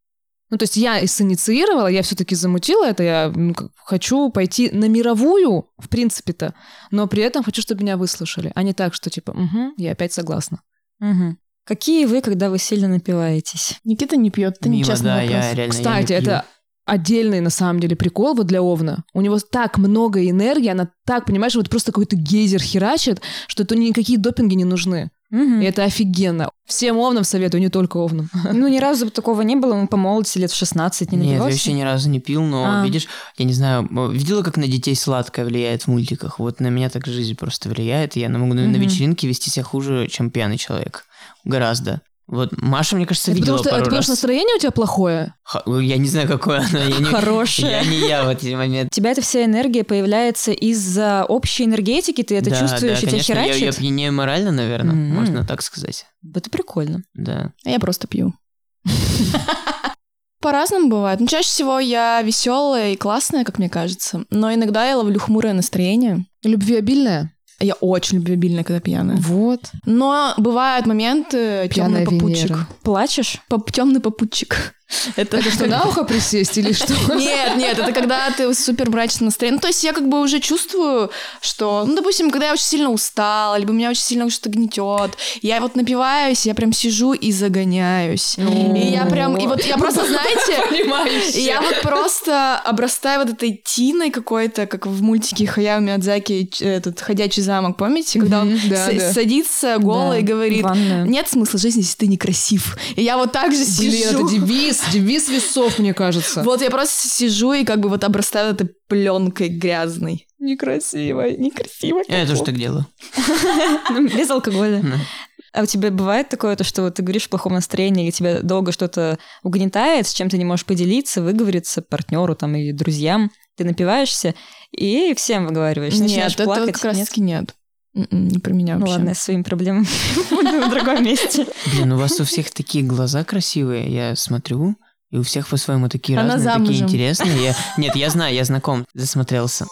Ну, то есть я и синициировала, я все-таки замутила это, я ну, хочу пойти на мировую, в принципе-то, но при этом хочу, чтобы меня выслушали, а не так, что типа, угу, я опять согласна. Мгм. Какие вы, когда вы сильно напиваетесь? Никита не пьет, это Мимо, нечестный да, вопрос. я реально я Кстати, не пью. это отдельный, на самом деле, прикол вот для Овна. У него так много энергии, она так, понимаешь, вот просто какой-то гейзер херачит, что это никакие допинги не нужны. Мгм. И это офигенно. Всем Овнам советую, не только Овнам. Ну, ни разу такого не было, мы по молодости лет в 16 не Нет, я напивался. вообще ни разу не пил, но А. видишь, я не знаю, видела, как на детей сладкое влияет в мультиках? Вот на меня так жизнь просто влияет, и я могу на, на вечеринке вести себя хуже, чем пьяный человек. Гораздо. Вот Маша, мне кажется, Это видела потому, что, пару это потому раз. что настроение у тебя плохое? Ха- Я не знаю, какое оно. Я не, Хорошее. Я не я в этот момент. У тебя эта вся энергия появляется из-за общей энергетики, ты это Да, чувствуешь, да, и тебя конечно, я, я херачит. пьянею морально, наверное, М. можно так сказать. Это прикольно. Да. А я просто пью. По-разному бывает. Ну, чаще всего я веселая и классная, как мне кажется. Но иногда я ловлю хмурое настроение. Любвеобильная? Я очень любвеобильная, когда пьяная. Вот. Но бывают моменты темный попутчик. Венера. Плачешь? темный попутчик. Это, Это что, на ухо присесть или что? Нет, нет, это когда ты супер мрачном настроении. Ну, то есть я как бы уже чувствую, что, ну, допустим, когда я очень сильно устала, либо меня очень сильно что-то гнетет, я вот напиваюсь, я прям сижу и загоняюсь. И я прям, и вот я просто, знаете, я вот просто обрастаю вот этой тиной какой-то, как в мультике Хаяо Миядзаки, этот «Ходячий замок», помните? Когда он да, с- да. садится голый и Да, говорит, в ванную. нет смысла жизни, если ты некрасив. И я вот так же Блин, сижу. это девиз, девиз весов, мне кажется. Вот я просто сижу и как бы вот обрастаю этой пленкой грязной. Некрасиво, некрасиво. Я тоже так делаю. Ну, Без алкоголя. А у тебя бывает такое, то, что вот ты говоришь в плохом настроении, и тебя долго что-то угнетает, с чем ты не можешь поделиться, выговориться партнеру там и друзьям. Ты напиваешься и всем выговариваешь. начинаешь Нет, это плакать. как раз Нет? М-м, Не про меня Ну вообще. ладно, я своими проблемами буду в другом месте. Блин, у вас у всех такие глаза красивые, я смотрю, и у всех по-своему такие Она разные, такие замужем. интересные. Я- Нет, я знаю, я знаком, засмотрелся.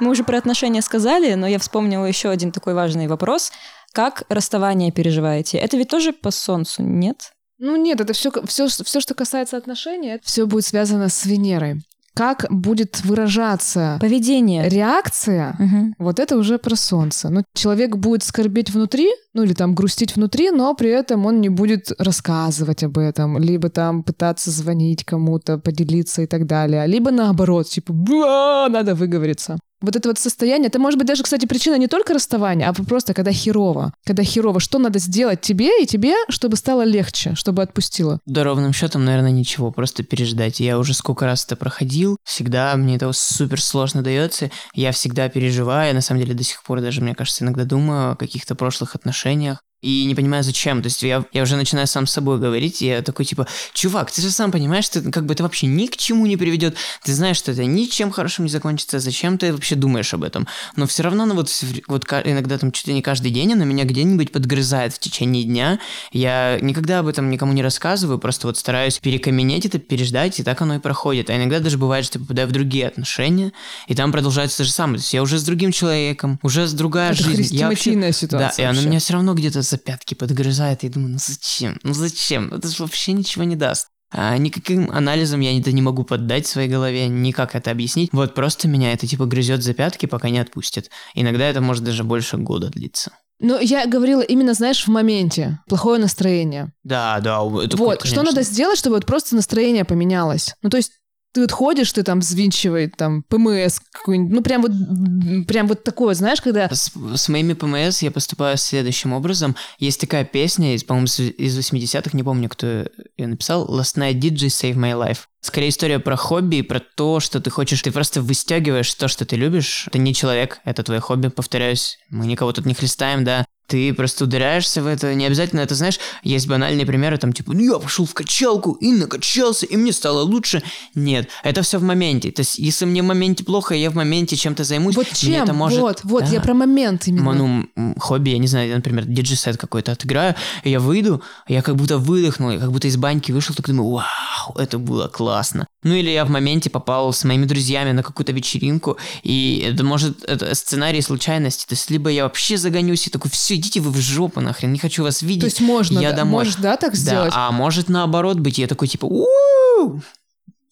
Мы уже про отношения сказали, но я вспомнила еще один такой важный вопрос. Как расставание переживаете? Это ведь тоже по солнцу, нет? Ну нет, это все, все, все, что касается отношений, все будет связано с Венерой. Как будет выражаться Поведение. реакция, Мгм. вот это уже про солнце. Ну, человек будет скорбеть внутри, ну или там грустить внутри, но при этом он не будет рассказывать об этом, либо там пытаться звонить кому-то, поделиться и так далее, либо наоборот, типа, «Бла, надо выговориться. Вот это вот состояние, это может быть даже, кстати, причина не только расставания, а просто когда херово. Когда херово, что надо сделать тебе и тебе, чтобы стало легче, чтобы отпустило? Да ровным счетом, наверное, ничего, просто переждать. Я уже сколько раз это проходил, всегда мне это супер сложно дается, я всегда переживаю, на самом деле до сих пор даже, мне кажется, иногда думаю о каких-то прошлых отношениях, и не понимаю, зачем. То есть я, я уже начинаю сам с собой говорить, и я такой, типа, чувак, ты же сам понимаешь, что как бы это вообще ни к чему не приведет. Ты знаешь, что это ничем хорошим не закончится. Зачем ты вообще думаешь об этом? Но все равно, ну вот, вот иногда там чуть ли не каждый день она меня где-нибудь подгрызает в течение дня. Я никогда об этом никому не рассказываю, просто вот стараюсь перекаменеть это, переждать, и так оно и проходит. А иногда даже бывает, что я попадаю в другие отношения, и там продолжается то же самое. То есть я уже с другим человеком, уже с другая это жизнь. Я вообще... ситуация. Да, вообще. и она меня все равно где-то за пятки подгрызает, и я думаю, ну зачем? Ну зачем? Это же вообще ничего не даст. А никаким анализом я это не могу поддать своей голове, никак это объяснить. Вот просто меня это типа грызет за пятки, пока не отпустит. Иногда это может даже больше года длиться. Ну, я говорила именно, знаешь, в моменте. Плохое настроение. Да, да. Это вот, конечно. что надо сделать, чтобы вот просто настроение поменялось? Ну, то есть ты вот ходишь, ты там взвинчивай, там, ПМС какой-нибудь, ну, прям вот, прям вот такое, знаешь, когда... С, с моими ПМС я поступаю следующим образом. Есть такая песня, по-моему, из 80-х, не помню, кто ее написал, Last Night DJ Save My Life. Скорее история про хобби и про то, что ты хочешь, ты просто выстегиваешь то, что ты любишь. Это не человек, это твое хобби, повторяюсь. Мы никого тут не хлестаем, да ты просто ударяешься в это. Не обязательно это, знаешь, есть банальные примеры, там, типа, ну я пошел в качалку и накачался, и мне стало лучше. Нет, это все в моменте. То есть, если мне в моменте плохо, я в моменте чем-то займусь. Вот чем? это может... Вот, вот, да. я про момент именно. Ну, хобби, я не знаю, я, например, диджей-сет какой-то отыграю, я выйду, я как будто выдохнул, я как будто из баньки вышел, так думаю, вау, это было классно. Ну или я в моменте попал с моими друзьями на какую-то вечеринку, и это может, это сценарий случайности, то есть либо я вообще загонюсь и такой, все, идите вы в жопу нахрен, не хочу вас видеть. То есть можно, я да, домой. можешь, да, так сделать? Да, а может наоборот быть, я такой типа, у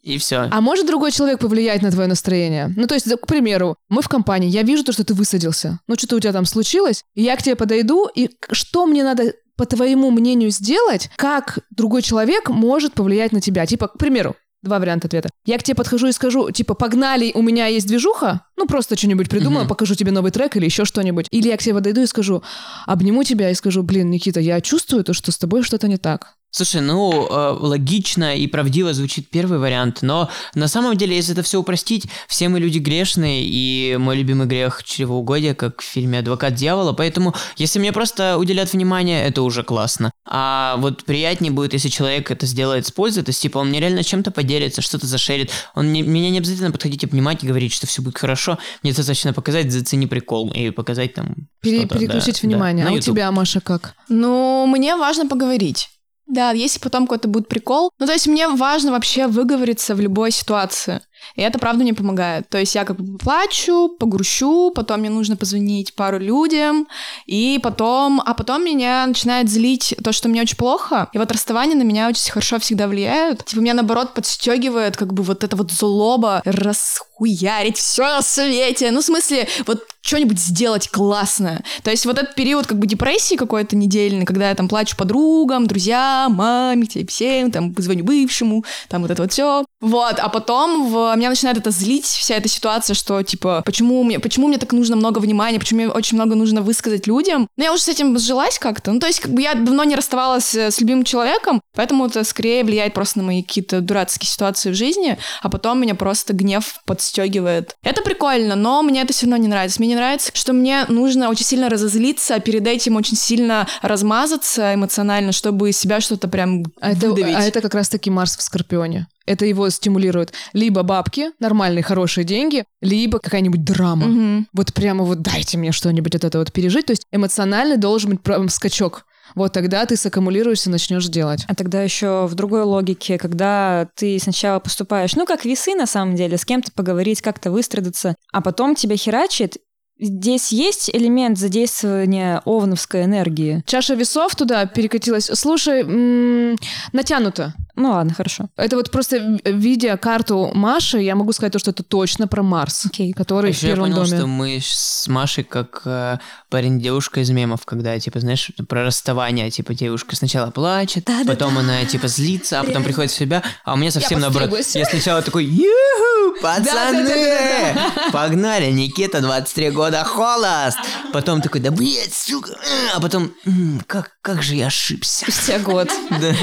и все. А может другой человек повлиять на твое настроение? Ну, то есть, к примеру, мы в компании, я вижу то, что ты высадился. Ну, что-то у тебя там случилось, и я к тебе подойду, и что мне надо по твоему мнению сделать, как другой человек может повлиять на тебя? Типа, к примеру, Два варианта ответа. Я к тебе подхожу и скажу, типа, погнали, у меня есть движуха, ну просто что-нибудь придумаю, mm-hmm. покажу тебе новый трек или еще что-нибудь. Или я к тебе подойду и скажу, обниму тебя и скажу, блин, Никита, я чувствую то, что с тобой что-то не так. Слушай, ну, э, логично и правдиво звучит первый вариант, но на самом деле, если это все упростить, все мы люди грешные, и мой любимый грех чревоугодия, как в фильме «Адвокат дьявола», поэтому если мне просто уделят внимание, это уже классно. А вот приятнее будет, если человек это сделает с пользой, то есть, типа, он мне реально чем-то поделится, что-то зашерит, он не, меня не обязательно подходить обнимать и говорить, что все будет хорошо, мне достаточно показать, зацени прикол и показать там Пере- Переключить да, внимание. Да, а у тебя, Маша, как? Ну, мне важно поговорить. Да, если потом какой-то будет прикол. Ну, то есть мне важно вообще выговориться в любой ситуации. И это, правда, мне помогает. То есть я как бы плачу, погрущу, потом мне нужно позвонить пару людям, и потом... А потом меня начинает злить то, что мне очень плохо. И вот расставание на меня очень хорошо всегда влияют. Типа меня, наоборот, подстегивает как бы вот это вот злоба, расхуярить все на свете. Ну, в смысле, вот что-нибудь сделать классное. То есть вот этот период как бы депрессии какой-то недельный, когда я там плачу подругам, друзьям, маме, всем, там, позвоню бывшему, там вот это вот все. Вот, а потом в меня начинает это злить, вся эта ситуация, что, типа, почему мне, почему мне так нужно много внимания, почему мне очень много нужно высказать людям. Но я уже с этим сжилась как-то. Ну, то есть, как бы я давно не расставалась э, с любимым человеком, поэтому это скорее влияет просто на мои какие-то дурацкие ситуации в жизни, а потом меня просто гнев подстегивает. Это прикольно, но мне это все равно не нравится. Мне не нравится, что мне нужно очень сильно разозлиться, а перед этим очень сильно размазаться эмоционально, чтобы из себя что-то прям а выдавить. Это, а это как раз-таки Марс в Скорпионе это его стимулирует. Либо бабки, нормальные, хорошие деньги, либо какая-нибудь драма. Угу. Вот прямо вот дайте мне что-нибудь от этого вот пережить. То есть эмоционально должен быть прям скачок. Вот тогда ты саккумулируешься и начнешь делать. А тогда еще в другой логике, когда ты сначала поступаешь, ну, как весы на самом деле, с кем-то поговорить, как-то выстрадаться, а потом тебя херачит, Здесь есть элемент задействования овновской энергии. Чаша весов туда перекатилась. Слушай, м- натянуто. Ну ладно, хорошо. Это вот просто видя карту Маши, я могу сказать то, что это точно про Марс, Окей. который в Еще я первом понял, доме. что мы с Машей как э, парень девушка из мемов, когда, типа, знаешь, про расставание, типа, девушка сначала плачет, потом она, типа, злится, а потом приходит в себя, а у меня совсем наоборот. подстриглась. Я сначала такой, юху, пацаны, погнали, Никита, 23 года, холост. Потом такой, да, блядь, сука, э, а потом, «М, как, как же я ошибся. Спустя год. Да.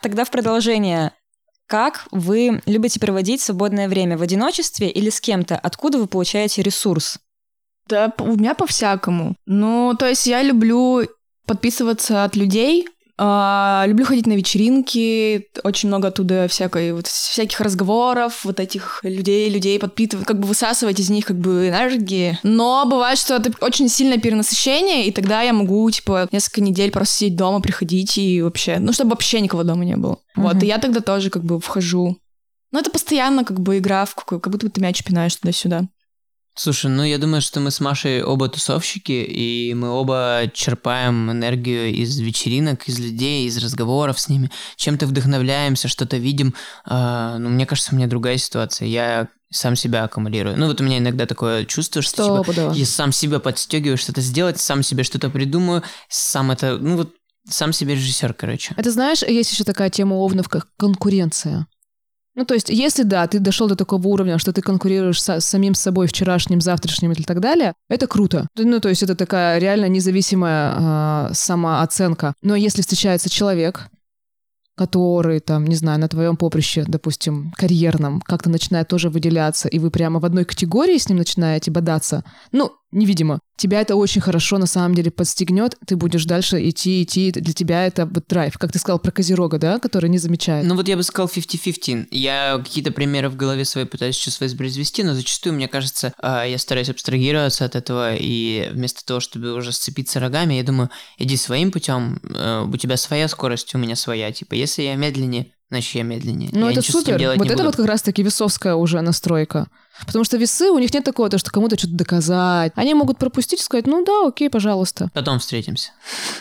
Тогда в продолжение. Как вы любите проводить свободное время? В одиночестве или с кем-то? Откуда вы получаете ресурс? Да, у меня по-всякому. Ну, то есть я люблю подписываться от людей, а, люблю ходить на вечеринки, очень много оттуда всякой, вот, всяких разговоров, вот этих людей, людей подпитывать, как бы высасывать из них как бы энергии. Но бывает, что это очень сильное перенасыщение, и тогда я могу, типа, несколько недель просто сидеть дома, приходить и вообще, ну, чтобы вообще никого дома не было. Вот, Мгм. и я тогда тоже как бы вхожу. Но это постоянно как бы игра в какой, как будто ты мяч пинаешь туда-сюда. Слушай, ну я думаю, что мы с Машей оба тусовщики, и мы оба черпаем энергию из вечеринок, из людей, из разговоров с ними, чем-то вдохновляемся, что-то видим. А, ну, мне кажется, у меня другая ситуация. Я сам себя аккумулирую. Ну, вот у меня иногда такое чувство, что типа, Стопудово. я сам себя подстегиваю что-то сделать, сам себе что-то придумаю, сам это, ну вот, сам себе режиссер, короче. Это знаешь, есть еще такая тема овнов, как конкуренция. Ну, то есть, если да, ты дошел до такого уровня, что ты конкурируешь со- с самим собой вчерашним, завтрашним и так далее, это круто. Ну, то есть, это такая реально независимая а, самооценка. Но если встречается человек, который, там, не знаю, на твоем поприще, допустим, карьерном, как-то начинает тоже выделяться, и вы прямо в одной категории с ним начинаете бодаться, ну, невидимо, тебя это очень хорошо на самом деле подстегнет, ты будешь дальше идти, идти, для тебя это вот драйв. Как ты сказал про Козерога, да, который не замечает. Ну вот я бы сказал 50-50. Я какие-то примеры в голове своей пытаюсь сейчас воспроизвести, но зачастую, мне кажется, а, я стараюсь абстрагироваться от этого, и вместо того, чтобы уже сцепиться рогами, я думаю, иди своим путем, э, у тебя своя скорость, у меня своя. Типа, если я медленнее, значит, я медленнее. Ну, это супер. Вот это буду. вот как раз-таки весовская уже настройка. Потому что весы, у них нет такого, то, что кому-то что-то доказать. Они могут пропустить и сказать, ну да, окей, пожалуйста. Потом встретимся.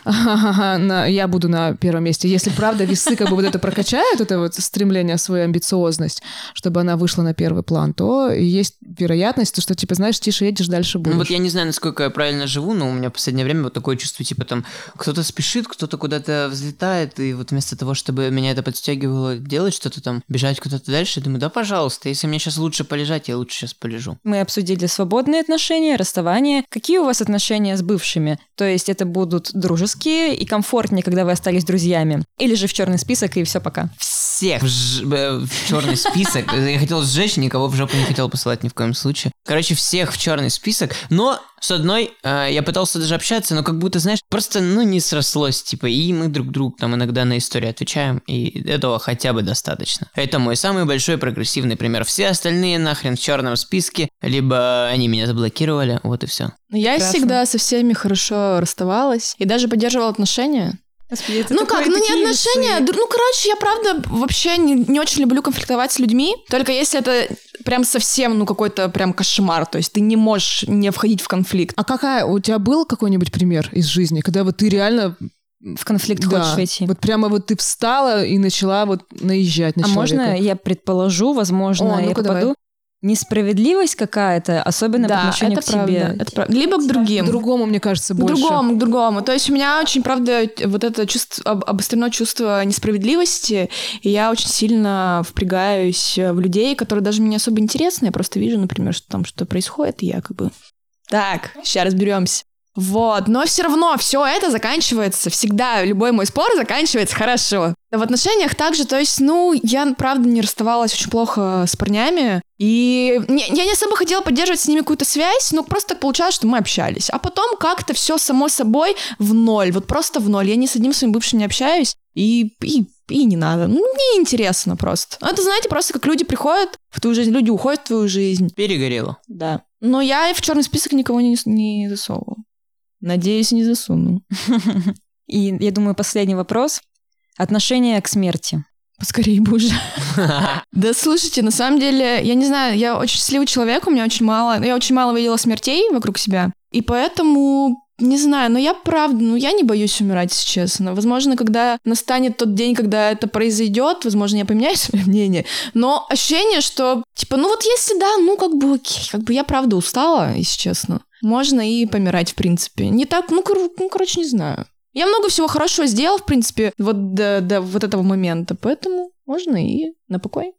Я буду на первом месте. Если правда весы как бы вот это прокачают, это вот стремление, свою амбициозность, чтобы она вышла на первый план, то есть вероятность, что, типа, знаешь, тише едешь, дальше будешь. Ну вот я не знаю, насколько я правильно живу, но у меня в последнее время вот такое чувство, типа там кто-то спешит, кто-то куда-то взлетает, и вот вместо того, чтобы меня это подстегивало делать что-то там, бежать куда-то дальше, я думаю, да пожалуйста, если мне сейчас лучше полежать, я лучше сейчас полежу. Мы обсудили свободные отношения, расставание. Какие у вас отношения с бывшими? То есть это будут дружеские и комфортнее, когда вы остались друзьями? Или же в черный список и все пока? Всех в, ж- в черный список. Я хотел сжечь, никого в жопу не хотел посылать ни в коем случае. Короче, всех в черный список. Но с одной э, я пытался даже общаться, но как будто, знаешь, просто, ну, не срослось, типа, и мы друг другу там иногда на истории отвечаем, и этого хотя бы достаточно. Это мой самый большой прогрессивный пример. Все остальные нахрен в черном списке, либо они меня заблокировали, вот и все. Но я Прекрасно. всегда со всеми хорошо расставалась и даже поддерживала отношения. Ну как, ну не отношения, д- ну короче, я правда вообще не, не очень люблю конфликтовать с людьми, только если это прям совсем, ну какой-то прям кошмар, то есть ты не можешь не входить в конфликт. А какая, у тебя был какой-нибудь пример из жизни, когда вот ты реально... В конфликт да, хочешь войти? Вот прямо вот ты встала и начала вот наезжать на а человека. можно я предположу, возможно, О, я ну-ка, давай. Несправедливость какая-то, особенно по да, отношению это к правда, это правда. Либо к другим. К другому, мне кажется, К больше. другому, к другому. То есть у меня очень, правда, вот это чувство, об- обострено чувство несправедливости, и я очень сильно впрягаюсь в людей, которые даже мне особо интересны. Я просто вижу, например, что там что происходит, и я как бы... Так, сейчас разберемся. Вот, но все равно все это заканчивается всегда, любой мой спор заканчивается хорошо. В отношениях также, то есть, ну, я, правда, не расставалась очень плохо с парнями, и не- я не особо хотела поддерживать с ними какую-то связь, но просто так получалось, что мы общались. А потом как-то все само собой в ноль, вот просто в ноль. Я ни с одним своим бывшим не общаюсь, и, и, и не надо. Ну, мне интересно просто. Ну, Это, знаете, просто как люди приходят в твою жизнь, люди уходят в твою жизнь. Перегорело. Да. Но я в черный список никого не, не засовываю. Надеюсь, не засуну. И я думаю, последний вопрос. Отношение к смерти. Поскорее бы уже. Да слушайте, на самом деле, я не знаю, я очень счастливый человек, у меня очень мало, я очень мало видела смертей вокруг себя. И поэтому Не знаю, но я правда, ну я не боюсь умирать, если честно. Возможно, когда настанет тот день, когда это произойдет, возможно, я поменяю свое мнение. Но ощущение, что, типа, ну вот если да, ну как бы окей, как бы я правда устала, если честно. Можно и помирать, в принципе. Не так, ну, кор- ну короче, не знаю. Я много всего хорошего сделал, в принципе, вот до, до вот этого момента, поэтому можно и на покой.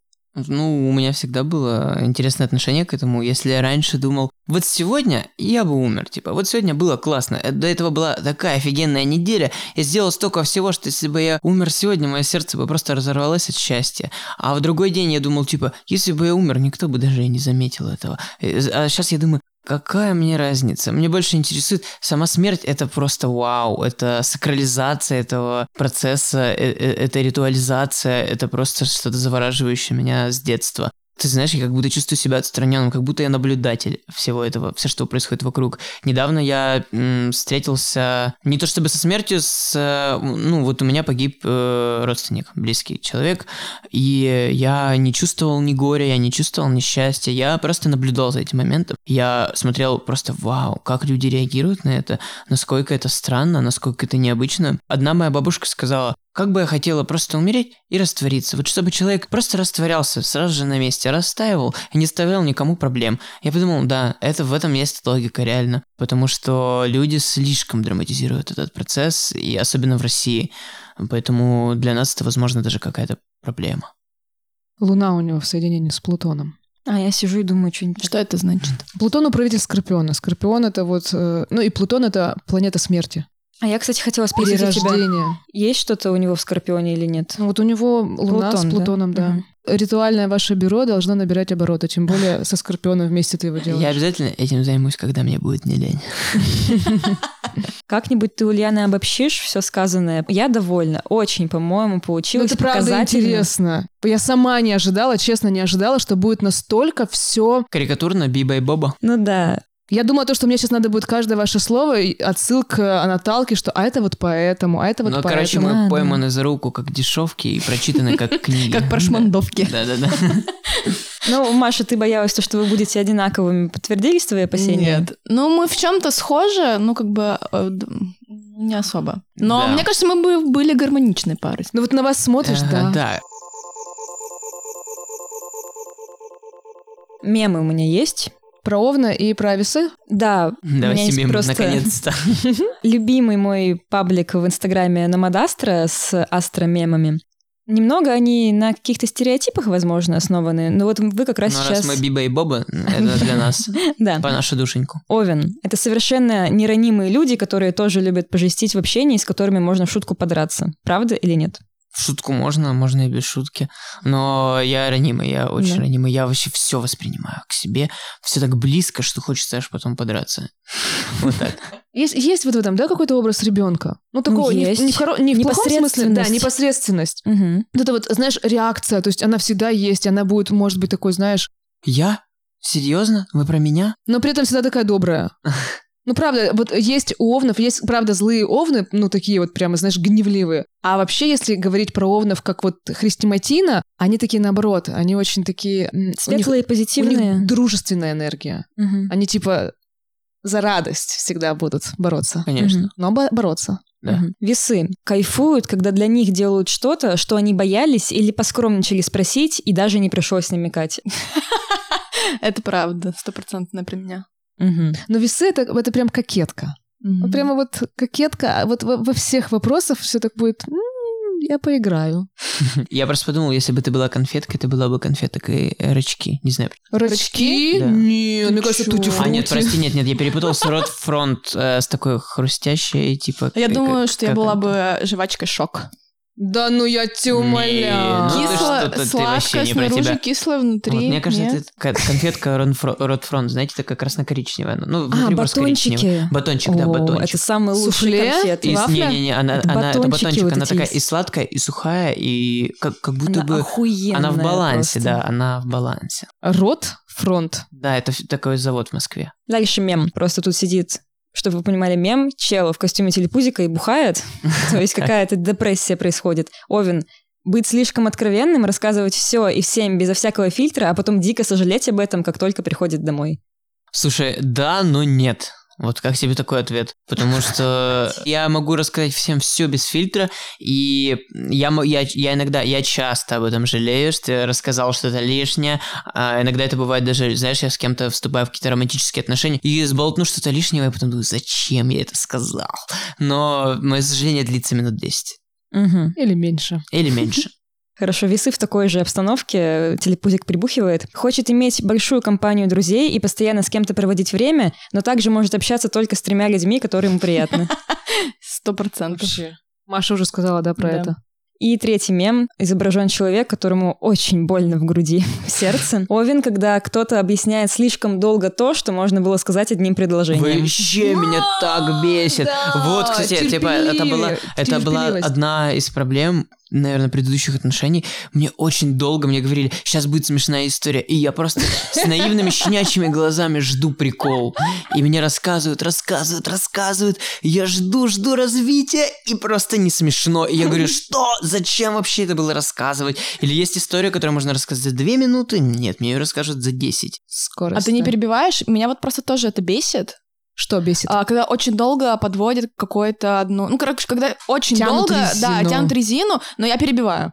Ну, у меня всегда было интересное отношение к этому. Если я раньше думал, вот сегодня я бы умер, типа, вот сегодня было классно, э, до этого была такая офигенная неделя, я сделал столько всего, что если бы я умер сегодня, мое сердце бы просто разорвалось от счастья. А в другой день я думал, типа, если бы я умер, никто бы даже и не заметил этого. Э, А сейчас я думаю, Какая мне разница? Мне больше интересует сама смерть. Это просто вау. Это сакрализация этого процесса, э- э- это ритуализация. Это просто что-то завораживающее меня с детства. Ты знаешь, я как будто чувствую себя отстраненным, как будто я наблюдатель всего этого, все, что происходит вокруг. Недавно я м, встретился не то чтобы со смертью, с, ну вот у меня погиб э, родственник, близкий человек, и я не чувствовал ни горя, я не чувствовал ни счастья, я просто наблюдал за этим моментом. Я смотрел просто, вау, как люди реагируют на это, насколько это странно, насколько это необычно. Одна моя бабушка сказала, как бы я хотела просто умереть и раствориться. Вот чтобы человек просто растворялся сразу же на месте, растаивал и не оставлял никому проблем. Я подумал, да, это в этом есть логика реально. Потому что люди слишком драматизируют этот процесс, и особенно в России. Поэтому для нас это, возможно, даже какая-то проблема. Луна у него в соединении с Плутоном. А я сижу и думаю, что-нибудь. Что это значит? Плутон управитель Скорпиона. Скорпион это вот... э, ну и Плутон это планета смерти. А я, кстати, хотела спросить у тебя, есть что-то у него в Скорпионе или нет? Ну, Вот у него Луна Плутон, с да? Плутоном, да. Мгм. Ритуальное ваше бюро должно набирать обороты, тем более со Скорпионом вместе ты его делаешь. Я обязательно этим займусь, когда мне будет не лень. Как-нибудь ты, Ульяна, обобщишь все сказанное? Я довольна. Очень, по-моему, Ну, получилось это правда интересно. Я сама не ожидала, честно, не ожидала, что будет настолько все. Карикатурно Биба и Боба. Ну да. Я думала, то, что мне сейчас надо будет каждое ваше слово отсылка Наталки, что а это вот поэтому, а это вот ну, поэтому. короче, А, мы да. пойманы за руку как дешевки и прочитаны как книги. Как прошмандовки. Да-да-да. Ну, Маша, ты боялась, то, что вы будете одинаковыми. Подтвердились твои опасения? Нет. Ну, мы в чем-то схожи, ну, как бы э, не особо. Но Да. мне кажется, мы бы были гармоничной парой. Ну вот на вас смотришь, да. Да. Мемы у меня есть. Про Овна и про весы. Да, Давай себе просто наконец-то. любимый мой паблик в Инстаграме Номадастра с астромемами. Немного они на каких-то стереотипах, возможно, основаны, но вот вы как раз Ну, сейчас... раз мы Биба и Боба, это для нас, Да. по нашу душеньку. Овен. Это совершенно неранимые люди, которые тоже любят пожестить в общении, с которыми можно в шутку подраться. Правда или нет? В шутку можно, можно и без шутки. Но я ранимый, я очень Да. ранимый. Я вообще все воспринимаю к себе. Все так близко, что хочется аж потом подраться. Вот так. Есть, есть вот в этом, да, какой-то образ ребенка? Ну, такого не, в- есть. не в, хоро- не в плохом смысле, да, Непосредственность. Вот это вот, знаешь, реакция, то есть она всегда есть, она будет, может быть, такой, знаешь, Я? Серьезно? Вы про меня? но при этом всегда такая добрая. Ну, правда, вот есть у овнов, есть, правда, злые овны, ну, такие вот прямо, знаешь, гневливые. А вообще, если говорить про овнов как вот Христиматина, они такие наоборот, они очень такие... у них- Светлые, У позитивные. них дружественная энергия. Мгм. Они типа за радость всегда будут бороться. Конечно. Мгм. Но бо- бороться. Да. Мгм. Весы кайфуют, когда для них делают что-то, что они боялись или поскромничали спросить, и даже не пришлось намекать. Это правда, стопроцентно при меня. Мгм. Но весы это, это прям кокетка. Вот прямо вот кокетка, а вот во, во всех вопросах все так будет. «М, я поиграю. Я просто подумал, если бы ты была конфеткой, ты была бы конфеткой э, рачки. Не знаю. Рачки? Да. Нет, мне кажется, тути А, нет, прости, нет, нет, я перепутал с рот фронт э, с такой хрустящей, типа... Я как- думаю, что я была бы жвачкой шок. Да ну я тебя умоляю. Ну, ты Кисло, ты не про снаружи тебя. кислое, внутри. Вот, мне кажется, нет. это ко- конфетка Ротфро- Ротфронт, знаете, такая красно-коричневая. Ну, А, внутри просто коричневая. батончики. Батончик, да, батончик. Это самые лучшие Суфле? конфеты. И с- вафля? Не-не-не, она, Это она, это батончики батончик, вот она такая есть. и сладкая, и сухая, и как, как будто Она бы... охуенная Она в балансе, просто. да, она в балансе. Рот, фронт. Да, это такой завод в Москве. Дальше мем. Просто тут сидит, чтобы вы понимали, мем, чел в костюме телепузика и бухает. То есть какая-то депрессия происходит. Овен, быть слишком откровенным, рассказывать все и всем безо всякого фильтра, а потом дико сожалеть об этом, как только приходит домой. Слушай, да, но нет. Вот как тебе такой ответ? Потому что я могу рассказать всем все без фильтра, и я, я, я иногда, я часто об этом жалею, что я рассказал что-то лишнее, а иногда это бывает даже, знаешь, я с кем-то вступаю в какие-то романтические отношения и сболтну что-то лишнее, и потом думаю, зачем я это сказал? Но мое сожаление длится минут 10. Угу. Или меньше. Или меньше. Хорошо, весы в такой же обстановке, телепузик прибухивает. Хочет иметь большую компанию друзей и постоянно с кем-то проводить время, но также может общаться только с тремя людьми, которые ему приятны. Сто процентов. Маша уже сказала, да, про Да. это. И третий мем. Изображен человек, которому очень больно в груди, в сердце. Овен, когда кто-то объясняет слишком долго то, что можно было сказать одним предложением. Вообще меня так бесит. да, вот, кстати, типа, это была, это была одна из проблем, наверное, предыдущих отношений. Мне очень долго мне говорили, сейчас будет смешная история, и я просто с наивными щенячьими глазами жду прикол. И мне рассказывают, рассказывают, рассказывают. Я жду, жду развития, и просто не смешно. И я говорю, что? Зачем вообще это было рассказывать? Или есть история, которую можно рассказать за две минуты? Нет, мне ее расскажут за десять. Скорость. А ты не перебиваешь? Меня вот просто тоже это бесит. Что бесит? А, когда очень долго подводят какое-то одно... Ну, короче, когда очень Тянут долго, да, резину. тянут резину, но я перебиваю.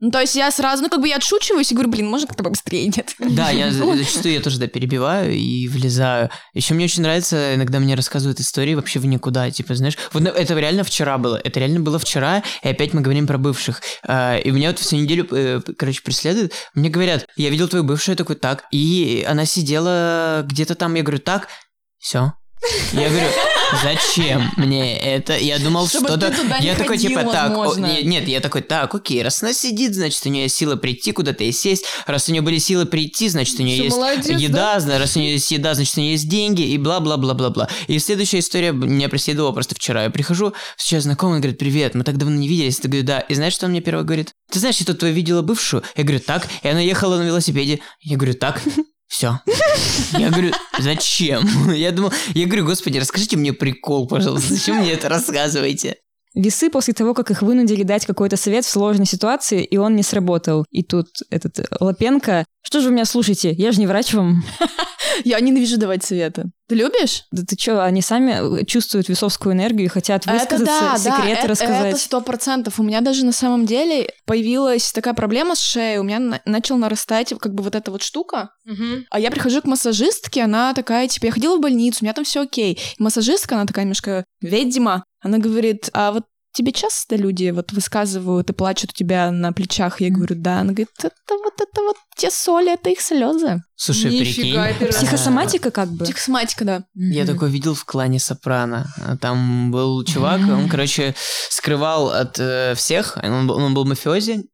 Ну, то есть я сразу, ну, как бы я отшучиваюсь и говорю, блин, можно как-то побыстрее, нет? Да, я за- зачастую я тоже да, перебиваю и влезаю. Еще мне очень нравится, иногда мне рассказывают истории вообще в никуда, типа, знаешь, вот ну, это реально вчера было, это реально было вчера, и опять мы говорим про бывших. А, И меня вот всю неделю, э, короче, преследуют, мне говорят, я видел твою бывшую, я такой, так, и она сидела где-то там, я говорю, так, все. Я говорю, зачем мне это? Я думал, что-то... Я такой, ходил, типа, так, о, нет, я такой, так, окей, раз она сидит, значит, у нее есть сила прийти куда-то и сесть. Раз у нее были силы прийти, значит, у нее Всё, есть молодец, еда, зна- раз у нее есть еда, значит, у нее есть деньги, и бла-бла-бла-бла-бла. И следующая история меня преследовала просто вчера. Я прихожу, сейчас знакомый, говорит, привет, мы так давно не виделись. Я говорю, да. И знаешь, что он мне первый говорит? Ты знаешь, я тут твою видела бывшую? Я говорю, так. И она ехала на велосипеде. Я говорю, так. Все. Я говорю, зачем? Я думал, я говорю, господи, расскажите мне прикол, пожалуйста, зачем мне это рассказываете? Весы после того, как их вынудили дать какой-то совет в сложной ситуации, и он не сработал. И тут этот э, Лапенко... Что же вы меня слушаете? Я же не врач вам. Я ненавижу давать советы. Ты любишь? Да ты что, они сами э, чувствуют весовскую энергию и хотят высказаться, секреты это- рассказать. Это сто процентов. У меня даже на самом деле появилась такая проблема с шеей. У меня на- начал нарастать как бы вот эта вот штука. А я прихожу к массажистке, она такая, типа, я ходила в больницу, у меня там все окей. И массажистка, она такая немножко ведьма. Она говорит, а вот тебе часто люди вот высказывают и плачут у тебя на плечах? Я говорю, да. Она говорит, это вот это вот те соли, это их слезы. Слушай, Нифига, прикинь. это Психосоматика как бы. Психосоматика, да. Я Мгм. такой видел в клане Сопрано. А Там был чувак, он, короче, скрывал от э, всех. Он, был- он был мафиози,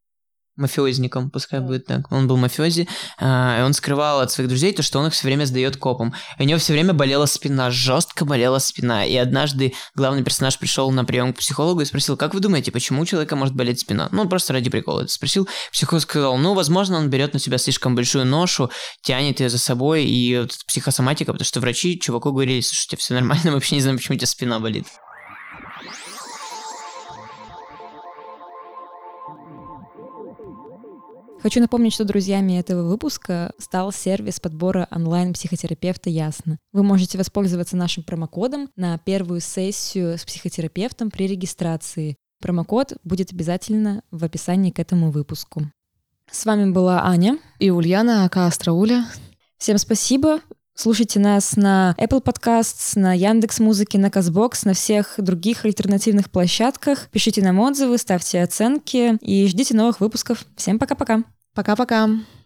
мафиозником, пускай будет так. Он был мафиози, а, и он скрывал от своих друзей то, что он их все время сдает копам. И у него все время болела спина, жестко болела спина. И однажды главный персонаж пришел на прием к психологу и спросил, как вы думаете, почему у человека может болеть спина? Ну, он просто ради прикола это спросил. Психолог сказал, ну, возможно, он берет на себя слишком большую ношу, тянет ее за собой, и вот психосоматика, потому что врачи чуваку говорили, слушайте, все нормально, мы вообще не знаем, почему у тебя спина болит. Хочу напомнить, что друзьями этого выпуска стал сервис подбора онлайн-психотерапевта «Ясно». Вы можете воспользоваться нашим промокодом на первую сессию с психотерапевтом при регистрации. Промокод будет обязательно в описании к этому выпуску. С вами была Аня. И Ульяна, ака Астрауля. Всем спасибо. Слушайте нас на Apple Podcasts, на Яндекс Музыке, на Казбокс, на всех других альтернативных площадках. Пишите нам отзывы, ставьте оценки и ждите новых выпусков. Всем пока-пока. Пока-пока.